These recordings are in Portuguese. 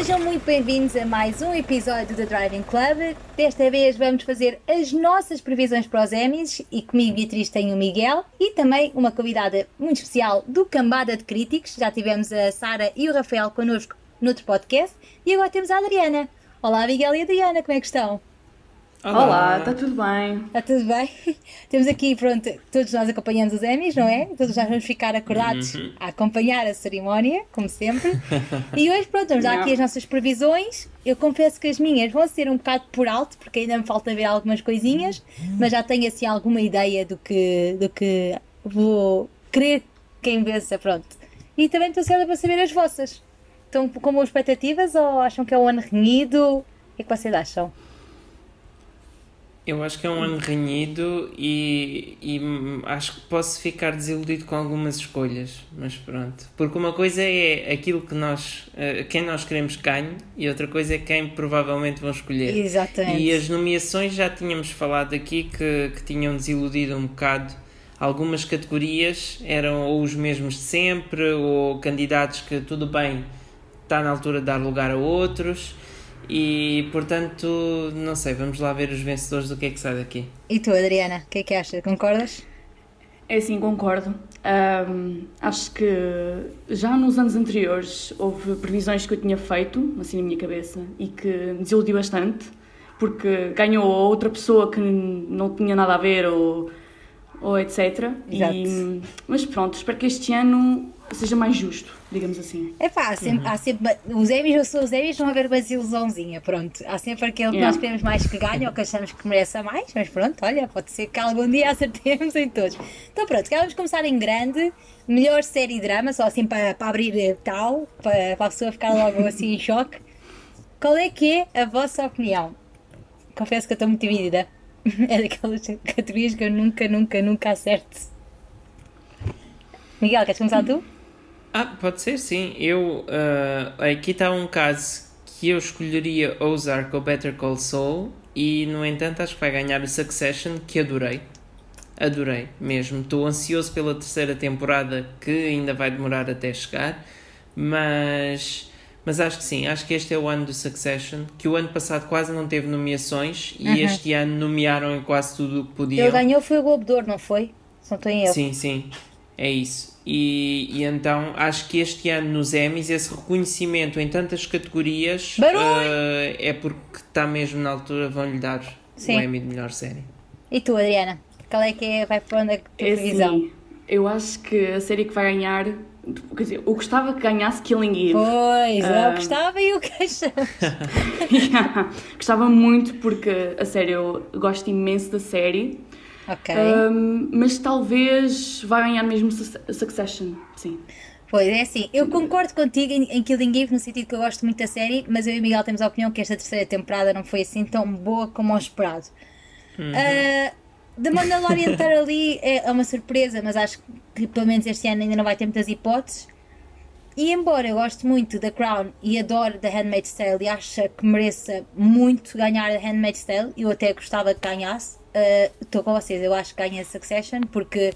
Sejam muito bem-vindos a mais um episódio do Driving Club. Desta vez vamos fazer as nossas previsões para os Emmys e comigo, Beatriz, tenho o Miguel e também uma convidada muito especial do Cambada de Críticos. Já tivemos a Sara e o Rafael connosco noutro podcast e agora temos a Adriana. Olá, Miguel e Adriana, como é que estão? Olá, está tudo bem? Está tudo bem? Temos aqui, pronto, todos nós acompanhando os Emmys, não é? Todos nós vamos ficar acordados uhum. a acompanhar a cerimónia, como sempre. E hoje, pronto, vamos dar aqui as nossas previsões. Eu confesso que as minhas vão ser um bocado por alto, porque ainda me falta ver algumas coisinhas, mas já tenho assim alguma ideia do que, do que vou querer quem vença, pronto. E também estou certa para saber as vossas. Estão com boas expectativas ou acham que é um ano renhido? O que é que vocês acham? Eu acho que é um ano renhido e, e acho que posso ficar desiludido com algumas escolhas, mas pronto. Porque uma coisa é aquilo que nós, eh, quem nós queremos ganhe e outra coisa é quem provavelmente vão escolher. Exatamente. E as nomeações já tínhamos falado aqui que, que tinham desiludido um bocado. Algumas categorias eram ou os mesmos de sempre ou candidatos que tudo bem, está na altura de dar lugar a outros e portanto, não sei, vamos lá ver os vencedores do que é que sai daqui. E tu, Adriana, o que é que achas? Concordas? É sim, concordo. Um, acho que já nos anos anteriores houve previsões que eu tinha feito, assim na minha cabeça, e que me desiludiu bastante, porque ganhou outra pessoa que não tinha nada a ver ou, ou etc. Exato. E, mas pronto, espero que este ano seja mais justo, digamos assim. É pá, há sempre, uhum. há sempre os Emmys, eu sou os Emmys, vão haver uma ilusãozinha, pronto. Há sempre aquele que yeah. nós queremos mais que ganhe ou que achamos que merece mais, mas pronto, olha, pode ser que algum dia acertemos em todos. Então pronto, vamos começar em grande, melhor série de drama, só assim para, para abrir eh, tal, para, para a pessoa ficar logo assim em choque. Qual é que é a vossa opinião? Confesso que eu estou muito dividida. É daquelas categorias que eu nunca, nunca, nunca acerto. Miguel, queres começar tu? Ah, pode ser sim. Eu uh, aqui está um caso que eu escolheria Ozark ou Better Call Saul e no entanto acho que vai ganhar o Succession que adorei. Adorei mesmo. Estou ansioso pela terceira temporada que ainda vai demorar até chegar, mas mas acho que sim, acho que este é o ano do Succession, que o ano passado quase não teve nomeações e uhum. este ano nomearam em quase tudo o que podiam. Ele ganhou foi o Globo de Ouro, não foi? Se não estou em erro. Sim, sim. É isso. E, e, então acho que este ano nos Emmys esse reconhecimento em tantas categorias uh, é porque está mesmo na altura vão lhe dar Sim. o Emmy de melhor série. E tu, Adriana? Qual é que é, vai para onde é que tu é Sim, eu acho que a série que vai ganhar Quer dizer, eu gostava que ganhasse Killing Eve. Pois, uh, eu ah. gostava e o que yeah, Gostava muito porque, a série, eu gosto imenso da série. Ok. Um, mas talvez vai ganhar mesmo Succession, sim. Pois é assim, eu concordo contigo em, em Killing Eve no sentido que eu gosto muito da série, mas eu e o Miguel temos a opinião que esta terceira temporada não foi assim tão boa como ao esperado. Uhum. Uh, The Mandalorian estar ali é, é uma surpresa, mas acho que pelo menos este ano ainda não vai ter muitas hipóteses. E embora eu goste muito da Crown e adoro The Handmaid's Tale e acho que mereça muito ganhar The Handmaid's Tale, eu até gostava que ganhasse, estou uh, com vocês, eu acho que ganha Succession, porque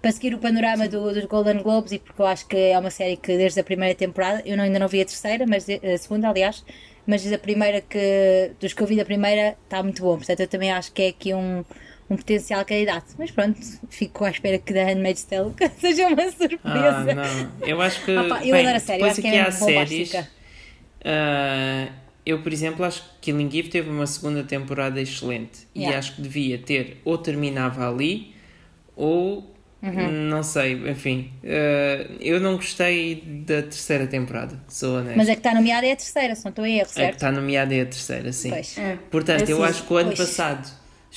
para seguir o panorama do, dos Golden Globes e porque eu acho que é uma série que desde a primeira temporada, eu não, ainda não vi a terceira, mas a segunda, aliás, mas desde a primeira que, dos que eu vi da primeira, está muito bom, portanto eu também acho que é aqui um, um potencial candidato. Mas pronto, fico à espera que The Handmaid's Tale seja uma surpresa. Ah, não, eu acho que. Opa, eu bem, adoro a série, acho que é há séries. Uh, eu, por exemplo, acho que Killing Eve teve uma segunda temporada excelente yeah. e acho que devia ter ou terminava ali ou Uhum. Não sei, enfim. Uh, eu não gostei da terceira temporada, sou honesto. Mas é que está nomeada é a terceira, se não estou em erro, certo? É que está nomeada é a terceira, sim. É. Portanto, é eu assim, acho que o ano pois. passado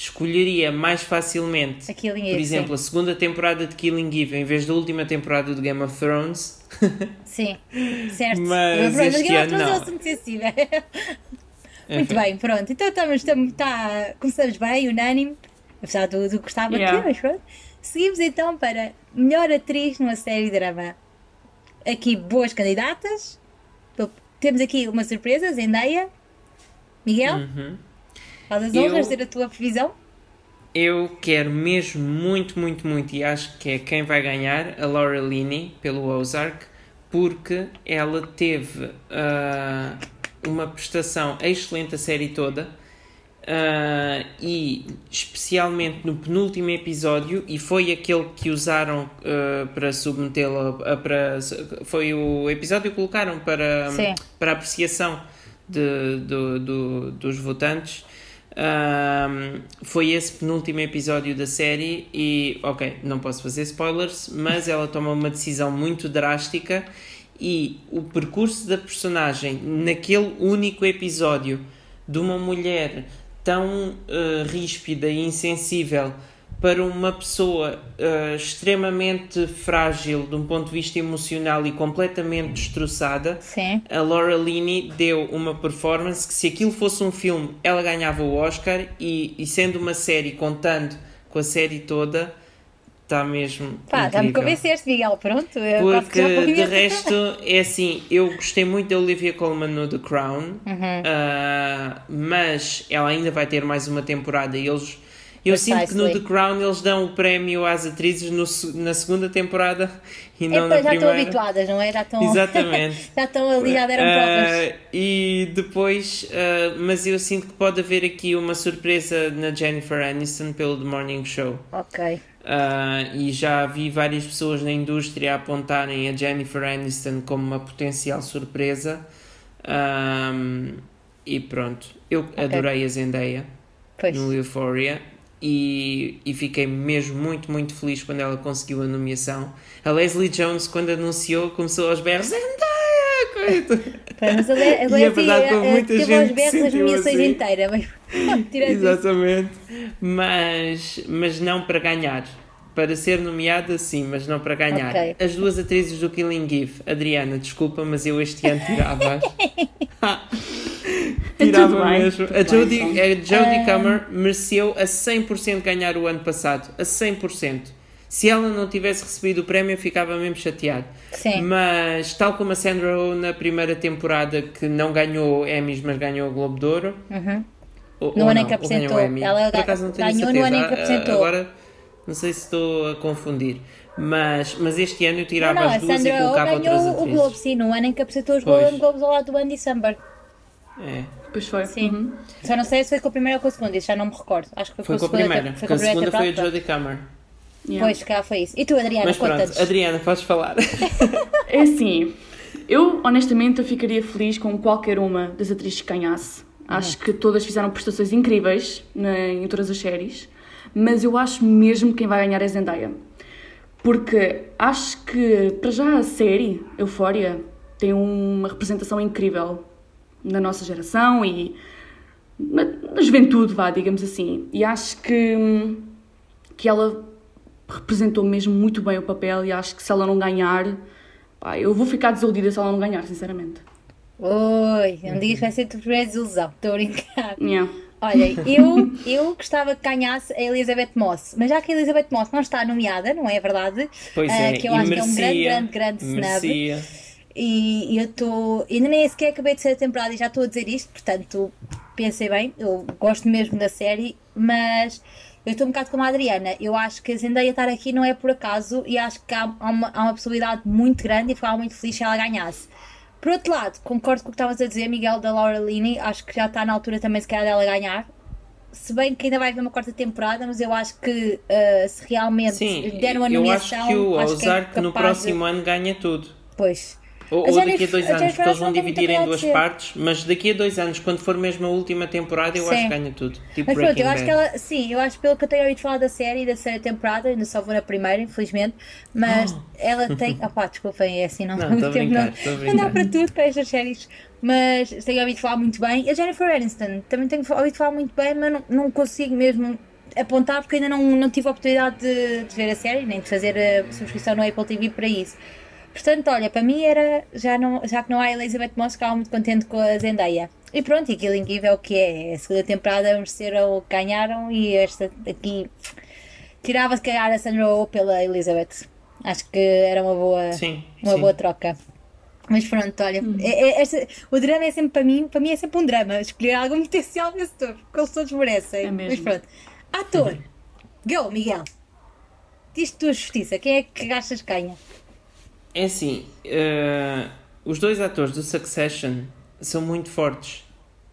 escolheria mais facilmente, por exemplo, sim. a segunda temporada de Killing Eve em vez da última temporada de Game of Thrones. Sim, certo. Mas Game este ano não. Muito sensível. Muito bem, pronto. Então estamos, estamos, tá, começamos bem, unânime, apesar do, do que estava yeah. aqui, mas pronto. Seguimos então para melhor atriz numa série de drama. Aqui boas candidatas. Temos aqui uma surpresa, Zendaya. Miguel? Uhum. Faz as honras ter a tua previsão? Eu quero mesmo muito, muito, muito, e acho que é quem vai ganhar, a Laura Linney, pelo Ozark, porque ela teve uh, uma prestação excelente a série toda. Uh, e especialmente no penúltimo episódio, e foi aquele que usaram uh, para submetê-lo para foi o episódio que colocaram para, para apreciação de, do, do, dos votantes. Um, foi esse penúltimo episódio da série e ok, não posso fazer spoilers, mas ela toma uma decisão muito drástica e o percurso da personagem naquele único episódio de uma mulher tão uh, ríspida e insensível para uma pessoa uh, extremamente frágil de um ponto de vista emocional e completamente destroçada, Sim. a Laura Linney deu uma performance que se aquilo fosse um filme ela ganhava o Oscar e, e sendo uma série contando com a série toda está mesmo Pá, já me convenceste Miguel, pronto porque de resto é assim eu gostei muito da Olivia Colman no The Crown uhum. uh, mas ela ainda vai ter mais uma temporada e eles eu sinto que no The Crown eles dão o prémio às atrizes no, na segunda temporada e não é, na já primeira. Já estão habituadas, não é? Já estão, Exatamente. já estão ali, já deram provas. Uh, e depois, uh, mas eu sinto que pode haver aqui uma surpresa na Jennifer Aniston pelo The Morning Show. Ok. Uh, e já vi várias pessoas na indústria apontarem a Jennifer Aniston como uma potencial surpresa. Um, e pronto, eu okay. adorei a Zendaya pois. no Euphoria e, e fiquei mesmo muito, muito feliz quando ela conseguiu a nomeação. A Leslie Jones, quando anunciou, começou aos berros. Zendaya! Mas a, Le a e é verdade que muita teve gente aos berros as nomeações assim. inteiras. Mas, Exatamente. Mas, mas não para ganhar. Para ser nomeada, sim, mas não para ganhar. Okay. As duas atrizes do Killing Eve, Adriana, desculpa, mas eu este ano tirava. tirava mesmo. A Jodie, a Jodie Comer mereceu a 100% ganhar o ano passado. A 100%. Se ela não tivesse recebido o prémio, eu ficava mesmo chateado. Sim. Mas, tal como a Sandra Oh na primeira temporada, que não ganhou Emmys, mas ganhou o Globo de Ouro. Uhum. Ou, no ou ano não, em que apresentou. Ela Por acaso não tenho ganhou certeza. no ano em que apresentou. Agora, não sei se estou a confundir. Mas, mas este ano eu tirava não, não, as duas Sandra e colocava oh outras ganhou atrizes. o Globo, sim, no ano em que apresentou os Pois. Golden Globes ao lado do Andy Samberg. É. Pois foi. Sim. Uhum. Só não sei se foi com a primeira ou com a segunda, isso já não me recordo. Acho que foi, Foi com a segunda primeira, te- porque a segunda foi a Jodie Comer. Yeah. Pois, cá foi isso. E tu, Adriana, Mas pronto, conta-nos. Adriana, podes falar. É assim, eu honestamente eu ficaria feliz com qualquer uma das atrizes que ganhasse. Acho que todas fizeram prestações incríveis na- em todas as séries, mas eu acho mesmo que quem vai ganhar é Zendaya. Porque acho que, para já, a série Euphoria tem uma representação incrível na nossa geração e na, na juventude, vá, digamos assim. E acho que, que ela representou mesmo muito bem o papel e acho que se ela não ganhar, pá, eu vou ficar desiludida se ela não ganhar, sinceramente. Oi, não digas que vai ser a tua primeira desilusão. Estou a brincar. Yeah. Olha, eu, eu gostava que ganhasse a Elizabeth Moss, mas já que a Elizabeth Moss não está nomeada, não é verdade? Pois Ah, é, que eu e acho que é um merecia, grande, grande, grande snub. merecia. E eu estou. Ainda nem sequer acabei de ser a temporada e já estou a dizer isto, portanto, pensei bem, eu gosto mesmo da série, mas eu estou um bocado como a Adriana. Eu acho que a Zendaya estar aqui não é por acaso e acho que há, há uma, há uma possibilidade muito grande e ficava muito feliz se ela ganhasse. Por outro lado, concordo com o que estavas a dizer, Miguel, da Laura Linney, acho que já está na altura também se calhar dela ganhar. Se bem que ainda vai haver uma quarta temporada, mas eu acho que uh, se realmente Sim, deram a eu nomeação. acho que o é Ozark no capaz de- próximo ano ganha tudo. Pois. Ou, ou daqui a dois a anos, porque eles vão dividir em duas partes, mas daqui a dois anos, quando for mesmo a última temporada, eu Sim. acho que ganha tudo. Tipo Mas pronto, eu acho que ela, sim, eu acho pelo que eu tenho ouvido falar da série e da série temporada, ainda só vou na primeira, infelizmente, mas ela tem. Ah pá, desculpem, é assim, não, Não, não, estou a brincar, não, não dá para tudo para estas séries, mas tenho ouvido falar muito bem. A Jennifer Aniston também tenho ouvido falar muito bem, mas não, não consigo mesmo apontar porque ainda não, não tive a oportunidade de, de ver a série, nem de fazer a subscrição no Apple TV para isso. Portanto, olha, para mim era, já, não, já que não há Elizabeth Moss, ficava muito contente com a Zendaya. E pronto, e Killing Eve é o que é. A segunda temporada mereceram o que ganharam e esta aqui tirava se calhar a Sandra Oh pela Elizabeth. Acho que era uma boa, Sim, uma sim. boa troca. Mas pronto, olha, é- é- esta- o drama é sempre para mim, para mim é sempre um drama, escolher algum potencial vencedor, porque eles todos merecem. É mesmo. Mas pronto. Ator, go Miguel. Diz-te tua justiça, quem é que achas que ganha? É assim, eh, os dois atores do Succession são muito fortes.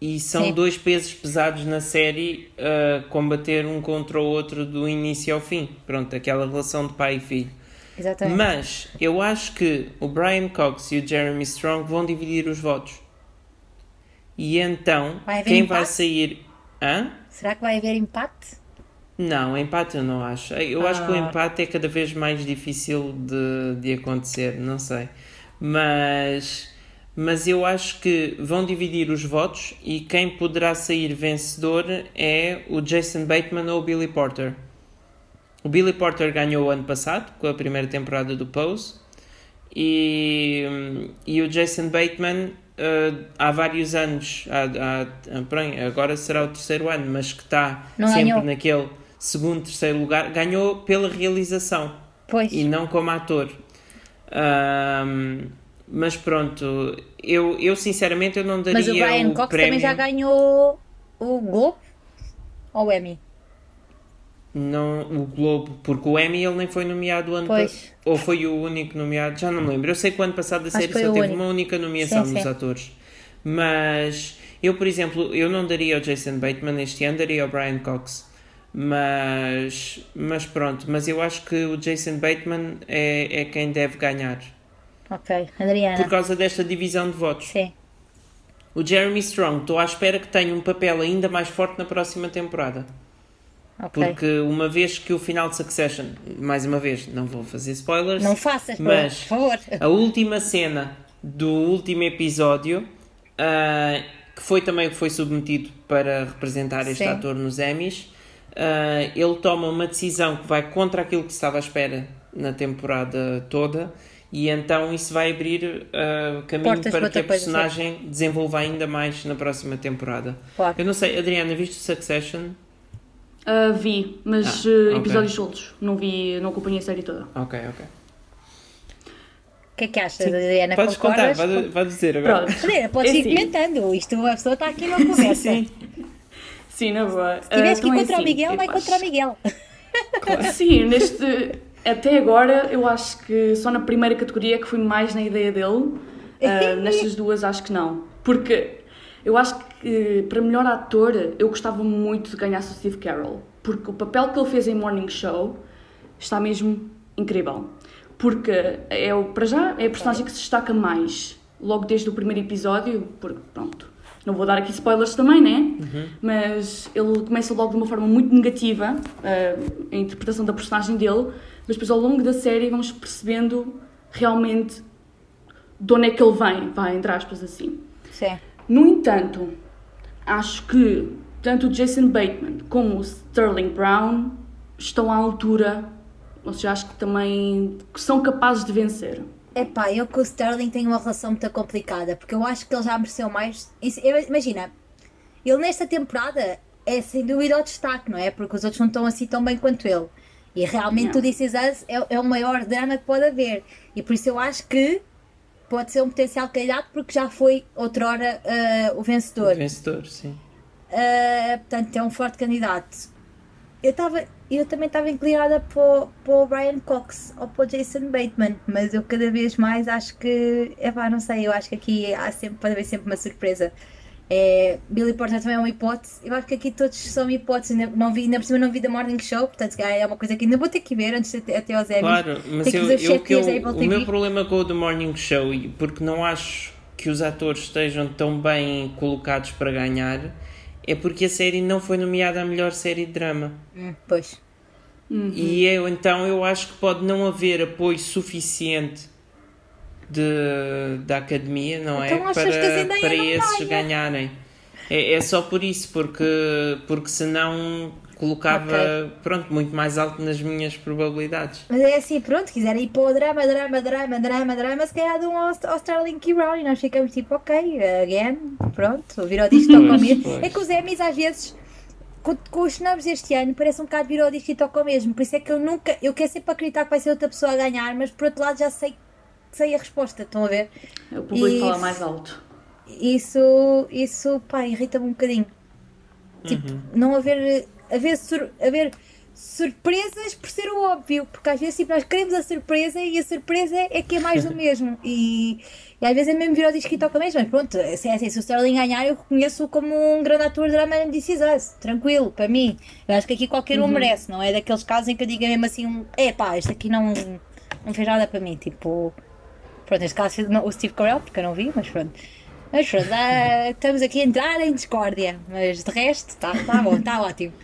E são Sim. dois pesos pesados na série a combater um contra o outro do início ao fim. Pronto, aquela relação de pai e filho. Exatamente. Mas eu acho que o Brian Cox e o Jeremy Strong vão dividir os votos. E então, Vai quem vai empate? sair. Hã? Será que vai haver empate? Não, empate eu não acho. Eu acho que o Ah. empate é cada vez mais difícil de, de acontecer, não sei. Mas, mas eu acho que vão dividir os votos e quem poderá sair vencedor é o Jason Bateman ou o Billy Porter. O Billy Porter ganhou o ano passado com a primeira temporada do Pose e, e o Jason Bateman eh, há vários anos, há, há- agora será o terceiro ano, mas que está Não sempre ganhou. naquele segundo, terceiro lugar, ganhou pela realização Pois. e não como ator. Ahm, mas pronto, eu, eu sinceramente eu não daria Mas o Brian Cox prémio. também já ganhou o Globo ou o Emmy? Não, o Globo, porque o Emmy ele nem foi nomeado o ano passado. Ou foi o único nomeado, já não me lembro. Eu sei que o ano passado a série só o teve único. uma única nomeação Sim, nos sim. atores. Mas eu, por exemplo, eu não daria ao Jason Bateman este ano, daria ao Brian Cox. Mas, mas pronto, mas eu acho que o Jason Bateman é, é quem deve ganhar. Ok, Adriana. Por causa desta divisão de votos. Sim. O Jeremy Strong, estou à espera que tenha um papel ainda mais forte na próxima temporada. Ok. Porque uma vez que o final de Succession, mais uma vez, não vou fazer spoilers, Não faças, por mas favor. a última cena do último episódio, ah, que foi também o que foi submetido para representar este Sim. ator nos Emmys, ah, ele toma uma decisão que vai contra aquilo que se estava à espera na temporada toda. E então isso vai abrir ah, caminho Portas para que a sim. personagem desenvolva ainda mais na próxima temporada. Claro. Eu não sei, Adriana, viste o Succession? Ah, vi, mas Ah, ah, ok. episódios soltos. Não vi, não acompanhei a série toda. Ok, ok. O que é que achas, Sim. Adriana? Podes contar, Concordas? vai, vai dizer agora. Pronto. Adriana, podes É ir assim. comentando. Isto, a pessoa está aqui numa conversa. Sim, Sim, na boa. Se tiveres que ir então é contra o assim, Miguel, eu vai acho- contra o Miguel. Sim, neste. Até agora, eu acho que só na primeira categoria que fui mais na ideia dele. Ah, nestas duas, acho que não. Porque eu acho que para melhor ator, eu gostava muito de ganhar o Steve Carroll. Porque o papel que ele fez em Morning Show está mesmo incrível. Porque é o, para já é a personagem que se destaca mais logo desde o primeiro episódio. Porque, pronto, não vou dar aqui spoilers também, né? Mas ele começa logo de uma forma muito negativa, ah, a interpretação da personagem dele, mas depois ao longo da série vamos percebendo realmente de onde é que ele vem, vai, entre aspas, assim. Sim. No entanto, acho que tanto o Jason Bateman como o Sterling Brown estão à altura, ou seja, acho que também são capazes de vencer. Epá, eu com o Sterling tenho uma relação muito complicada, porque eu acho que ele já mereceu mais. Imagina, ele nesta temporada é sem dúvida o destaque, não é? Porque os outros não estão assim tão bem quanto ele. E realmente Não. o This Is Us é, é o maior drama que pode haver. E por isso eu acho que pode ser um potencial candidato, porque já foi outrora ah, o vencedor. Vencedor, sim. Uh, portanto, é um forte candidato. Eu, tava, eu também estava inclinada para o, para o Brian Cox ou para o Jason Bateman, mas eu cada vez mais acho que. Epá, não sei, eu acho que aqui há sempre, pode haver sempre uma surpresa. É, Billy Porter também é uma hipótese. Eu acho que aqui todos são hipóteses. Ainda, não vi, ainda por cima não vi da Morning Show, portanto, é uma coisa que ainda vou ter que ver antes de até, aos Emmys. Claro, mas eu, eu, que eu, o meu problema com o The Morning Show, e porque não acho que os atores estejam tão bem colocados para ganhar, é porque a série não foi nomeada a melhor série de drama. Hum, pois. E eu então eu acho que pode não haver apoio suficiente de, da academia, não Então é? Para, para esses ganha? ganharem. É, é só por isso, porque, porque senão colocava Ok. pronto, muito mais alto nas minhas probabilidades. Mas é assim, pronto, quiserem ir para o drama, drama, drama, drama, drama, se calhar dão ao, ao Sterling Key Brown e nós ficamos tipo, ok, again, pronto, virou disco toca ao mesmo. É que os Emmys às vezes, com, com os nomes deste ano, parece um bocado virou disco e toca ao mesmo. Por isso é que eu nunca, eu quero sempre acreditar que vai ser outra pessoa a ganhar, mas por outro lado já sei, sei a resposta, estão a ver? O público E- fala mais alto. Isso, isso, pá, irrita-me um bocadinho. Tipo, Uhum. não haver, haver, sur- haver surpresas por ser o óbvio, porque às vezes tipo, nós queremos a surpresa e a surpresa é que é mais do mesmo. E, e às vezes é mesmo vir ao disco e toca mesmo, mas pronto, se, é assim, se o Sterling ganhar, eu reconheço como um grande ator de drama em This Is Us, tranquilo, para mim. Eu acho que aqui qualquer um Uhum. merece, não é daqueles casos em que eu diga mesmo assim, um, é pá, este aqui não, não fez nada para mim, tipo. Pronto, neste caso não, o Steve Carell, porque eu não vi, mas pronto. Mas pronto, ah, estamos aqui a entrar em discórdia, mas de resto está tá bom, está ótimo.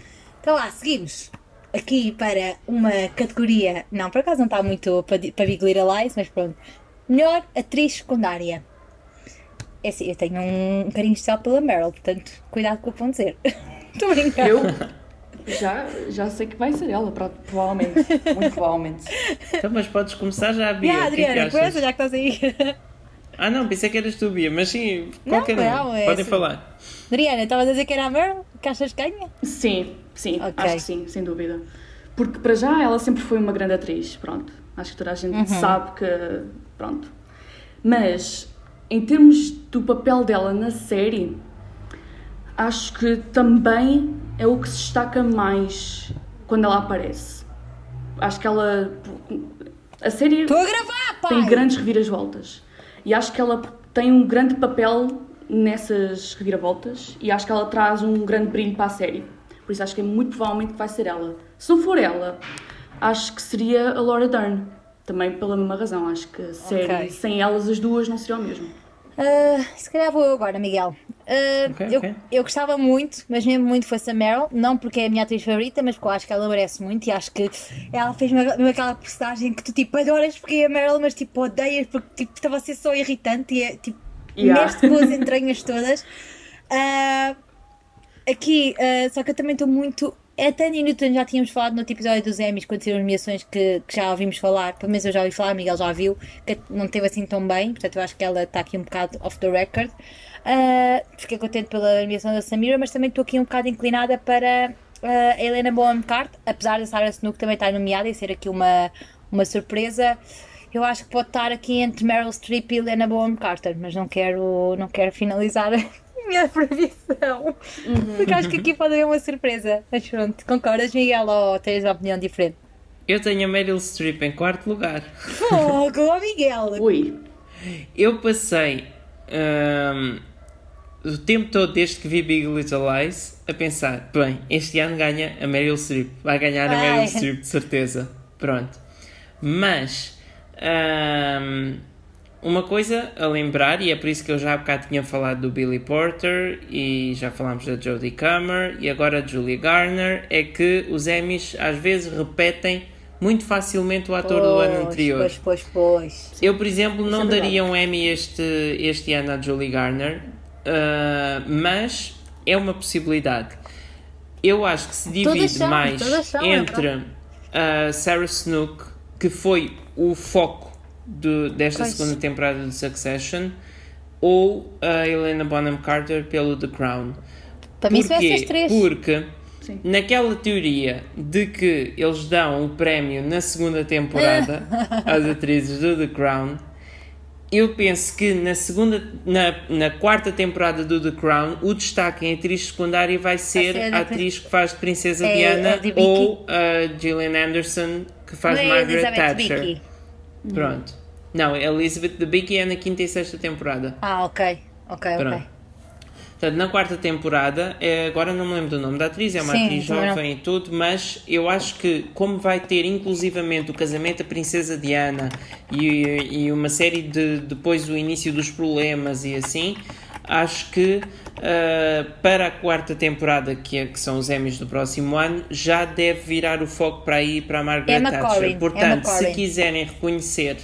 Então lá, seguimos aqui para uma categoria, não, por acaso não está muito para, para Big Little Lies, mas pronto. Melhor atriz secundária. É assim, eu tenho um carinho especial pela Meryl, portanto, cuidado com o que vão dizer. Estou a brincar. Eu já, já sei que vai ser ela, pro- provavelmente. Muito provavelmente. Então, mas podes começar já, Bia. Yeah, é que Adriana, começa já que estás aí. Ah, não, pensei que eras tu, Bia, mas sim, Não, qualquer não, um. é Podem assim. falar. Adriana, estavas a dizer que era a Meryl? Que achas que ganha? Sim, sim, Ok. acho que sim, sem dúvida. Porque para já ela sempre foi uma grande atriz, pronto. Acho que toda a gente sabe que. Pronto. Mas, em termos do papel dela na série, acho que também é o que se destaca mais quando ela aparece. Acho que ela. A série a gravar, tem grandes reviravoltas. E acho que ela tem um grande papel nessas reviravoltas e acho que ela traz um grande brilho para a série. Por isso acho que é muito provavelmente que vai ser ela. Se não for ela, acho que seria a Laura Dern. Também pela mesma razão. Acho que a série, Ok. sem elas, as duas não seria o mesmo. Ah, se calhar vou eu agora, Miguel. Ah, Ok, eu, ok. eu gostava muito, mas mesmo muito fosse a Meryl, não porque é a minha atriz favorita, mas porque eu acho que ela merece muito e acho que ela fez mesmo aquela personagem que tu tipo adoras porque é a Meryl, mas tipo odeias porque tipo, estava a ser só irritante e é tipo Yeah. mexe com as entranhas todas. Ah, aqui, ah, só que eu também estou muito. É Tânia Newton, já tínhamos falado no outro episódio dos Emmys, quando saíram as nomeações que, que já ouvimos falar, pelo menos eu já ouvi falar, Miguel já viu, que não teve assim tão bem, portanto eu acho que ela está aqui um bocado off the record. Ah, fiquei contente pela nomeação da Samira, mas também estou aqui um bocado inclinada para ah, a Helena Bonham Carter, apesar da Sarah Snook também estar nomeada e ser aqui uma, uma surpresa. Eu acho que pode estar aqui entre Meryl Streep e Helena Bonham Carter, mas não quero, não quero finalizar a minha previsão, porque acho que aqui pode haver uma surpresa. Mas pronto, concordas, Miguel, ou tens uma opinião diferente? Eu tenho a Meryl Streep em quarto lugar. Fogo, ó Miguel! Ui, Eu passei ahm, o tempo todo desde que vi Big Little Lies a pensar: bem, este ano ganha a Meryl Streep. Vai ganhar a. Meryl Streep, de certeza. Pronto. Mas ahm, uma coisa a lembrar, e é por isso que eu já há bocado tinha falado do Billy Porter e já falámos da Jodie Comer e agora de Julie Garner, é que os Emmys às vezes repetem muito facilmente o ator do ano Pois, anterior. Pois, pois, pois. Eu, por exemplo, não é daria um Emmy este, este ano à Julie Garner, ah, mas é uma possibilidade. Eu acho que se divide são, mais são, é entre a Sarah Snook, que foi o foco do- desta Pois. segunda temporada de Succession, ou a Helena Bonham Carter pelo The Crown. Para mim são essas três. Porque Sim. naquela teoria de que eles dão o prémio na segunda temporada às atrizes do The Crown, eu penso que na segunda, na, na quarta temporada do The Crown, o destaque em atriz secundária vai ser a atriz que faz de Princesa É, Diana Vicky. ou a Gillian Anderson que faz Não é Margaret Thatcher. Debicki. Pronto. Não, a Elizabeth Debicki é na quinta e sexta temporada. Ah, ok. Ok, ok. Pronto. Portanto, na quarta temporada, é, agora não me lembro do nome da atriz, é uma Sim, atriz também não. jovem e tudo, mas eu acho que, como vai ter inclusivamente o casamento da Princesa Diana e, e uma série de depois o início dos problemas e assim, acho que ah, para a quarta temporada, que, é, que são os Emmys do próximo ano, já deve virar o foco para aí para a Margaret Emma Thatcher. Corrin, Portanto, Emma se Corrin. quiserem reconhecer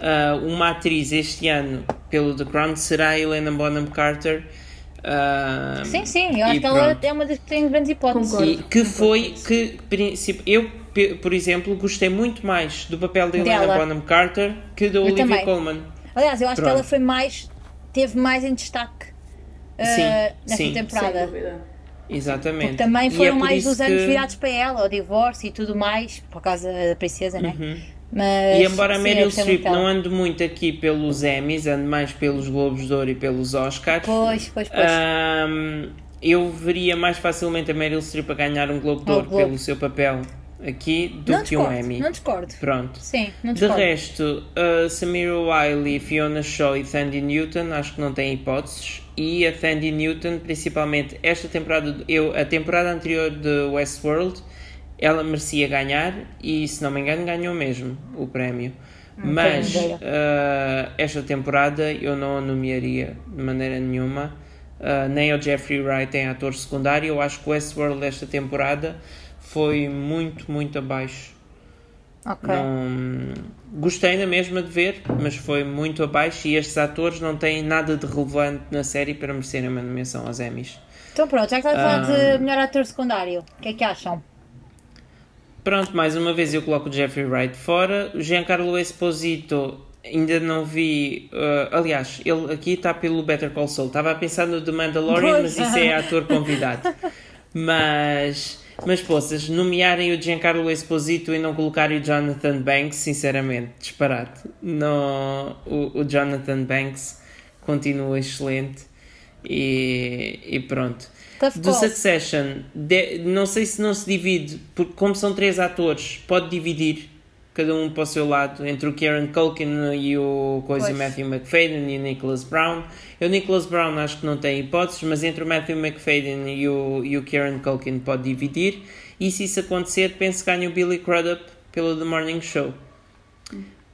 ah, uma atriz este ano pelo The Crown, será a Helena Bonham Carter. Ah, Sim, sim, eu acho que ela pronto. é uma das que tem grandes hipóteses. Concordo. E que foi que, eu, por exemplo, gostei muito mais do papel da Helena Dela. Bonham Carter que da Olivia também. Colman. Aliás, eu acho Pronto. que ela foi mais. teve mais em destaque uh, Sim, nesta sim. sem temporada. dúvida. Exatamente. Porque também E foram é mais os anos que- virados para ela, o divórcio e tudo mais, por causa da princesa, né? Uhum. Mas, E embora a Meryl Streep não ande muito aqui pelos Emmys, ande mais pelos Globos de Ouro e pelos Oscars, Pois, pois, pois. ahm, eu veria mais facilmente a Meryl Streep a ganhar um Globo de Ouro Globo. pelo seu papel aqui do não que um discordo, Emmy. Não discordo. Pronto. Sim, não De discordo. resto, uh, Samira Wiley, Fiona Shaw e Sandy Newton acho que não têm hipóteses. E a Sandy Newton, principalmente esta temporada, eu, a temporada anterior de Westworld, ela merecia ganhar e, se não me engano, ganhou mesmo o prémio. Mas ideia. uh, esta temporada eu não a nomearia de maneira nenhuma. Uh, nem o Jeffrey Wright em ator secundário. Eu acho que o Westworld desta temporada foi muito, muito abaixo. Ok. Não, gostei na mesma de ver, mas foi muito abaixo e estes atores não têm nada de relevante na série para merecerem uma nomeação aos Emmys. Então pronto, já que estás a falar Ah. de melhor ator secundário, o que é que acham? Pronto, mais uma vez eu coloco o Jeffrey Wright fora. O Giancarlo Esposito ainda não vi. uh, aliás, ele aqui está pelo Better Call Saul. Estava a pensar no The Mandalorian, Pois. mas isso é ator convidado. mas, mas poças, nomearem o Giancarlo Esposito e não colocarem o Jonathan Banks, sinceramente, disparate. No, o, o Jonathan Banks continua excelente e, e pronto. Tough Do. Succession, de- não sei se não se divide, porque como são três atores, pode dividir cada um para o seu lado, entre o Kieran Culkin e o coisa Pois. Matthew McFadden e o Nicholas Brown. Eu, o Nicholas Brown, acho que não tem hipóteses, mas entre o Matthew McFadden e o, e o Kieran Culkin pode dividir. E se isso acontecer, penso que ganha o Billy Crudup pelo The Morning Show.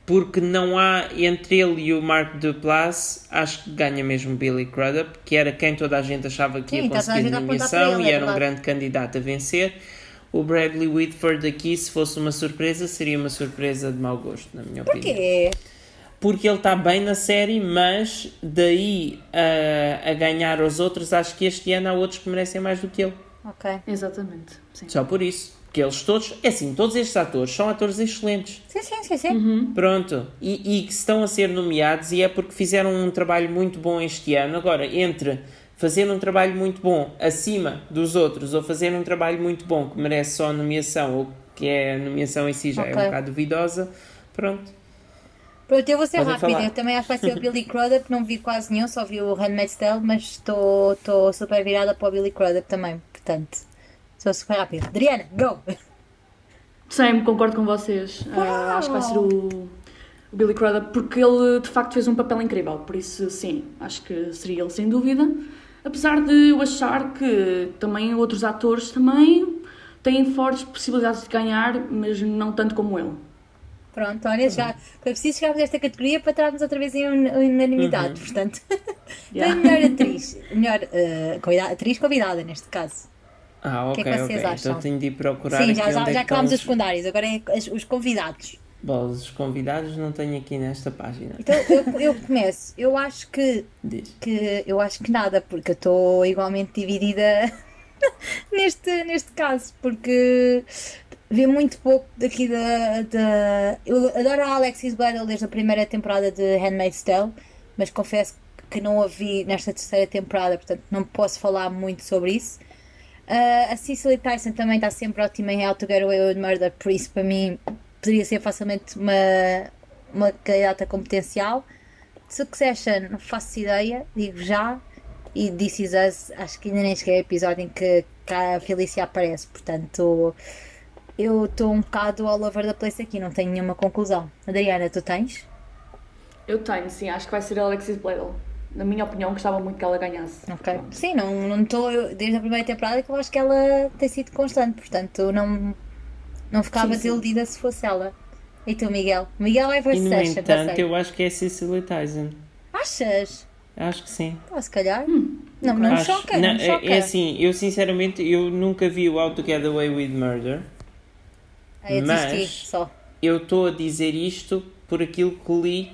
Porque não há entre ele e o Mark Duplass, acho que ganha mesmo Billy Crudup, que era quem toda a gente achava que Sim, ia a conseguir a nomeação e é era um grande candidato a vencer. O Bradley Whitford aqui, se fosse uma surpresa, seria uma surpresa de mau gosto, na minha opinião. Porquê? Porque ele está bem na série, mas daí a, a ganhar aos outros, acho que este ano há outros que merecem mais do que ele. Ok. Exatamente. Sim. Só por isso. Que eles todos, é assim, todos estes atores são atores excelentes. Sim, sim, sim, sim. Pronto, e, e que estão a ser nomeados e é porque fizeram um trabalho muito bom este ano. Agora, entre fazer um trabalho muito bom acima dos outros ou fazer um trabalho muito bom que merece só a nomeação ou que é a nomeação em si já é Ok. um bocado duvidosa, pronto. Pronto, eu vou ser Podem rápida. falar. Eu também acho que vai ser o Billy Crudup. Não vi quase nenhum, só vi o Handmaid's Tale, mas estou estou super virada para o Billy Crudup também. Portanto, sou super rápida. Adriana, go! Sim, concordo com vocês. Ah, acho que vai ser o, o Billy Crudup, porque ele de facto fez um papel incrível. Por isso, sim, acho que seria ele sem dúvida. Apesar de eu achar que também outros atores também têm fortes possibilidades de ganhar, mas não tanto como ele. Pronto, olha, já foi preciso chegarmos a esta categoria para estarmos outra vez em un- unanimidade. Uhum. Portanto, Yeah. tem melhor atriz. Melhor eh, convida- atriz convidada, neste caso. Ah, que ok, é que vocês ok. acham? Então tenho de ir procurar Sim, já, já, é já que acabámos estão os secundários, agora é os convidados. Bom, os convidados não tenho aqui nesta página. Então eu, eu começo. Eu acho que Diz. que eu acho que nada, porque eu estou igualmente dividida neste, neste caso, porque vi muito pouco daqui da, da. Eu adoro a Alexis Bledel desde a primeira temporada de Handmaid's Tale, mas confesso que não a vi nesta terceira temporada, portanto não posso falar muito sobre isso. Ah, a Cicely Tyson também está sempre ótima em How to Get Away with Murder, por isso para mim poderia ser facilmente uma, uma candidata com potencial. Succession, não faço ideia, digo já. E This Is Us, acho que ainda nem cheguei ao episódio em que, que a Felícia aparece, portanto eu estou um bocado all over the place aqui, não tenho nenhuma conclusão. Adriana, tu tens? Eu tenho, sim, acho que vai ser a Alexis Bledel. Na minha opinião, gostava muito que ela ganhasse. Ok. Sim, não estou. Desde a primeira temporada que eu acho que ela tem sido constante, portanto não, não ficava Sim, sim. desiludida se fosse ela. E tu, Miguel? Miguel é E versus no entanto, eu acho que é Cicely Tyson. Achas? Acho que sim. Ah, se calhar. não, não me Acho- choca, não, não, me é- choca. é assim, eu sinceramente eu nunca vi o How to Get Away with Murder. Aí eu mas- só. Eu estou a dizer isto por aquilo que li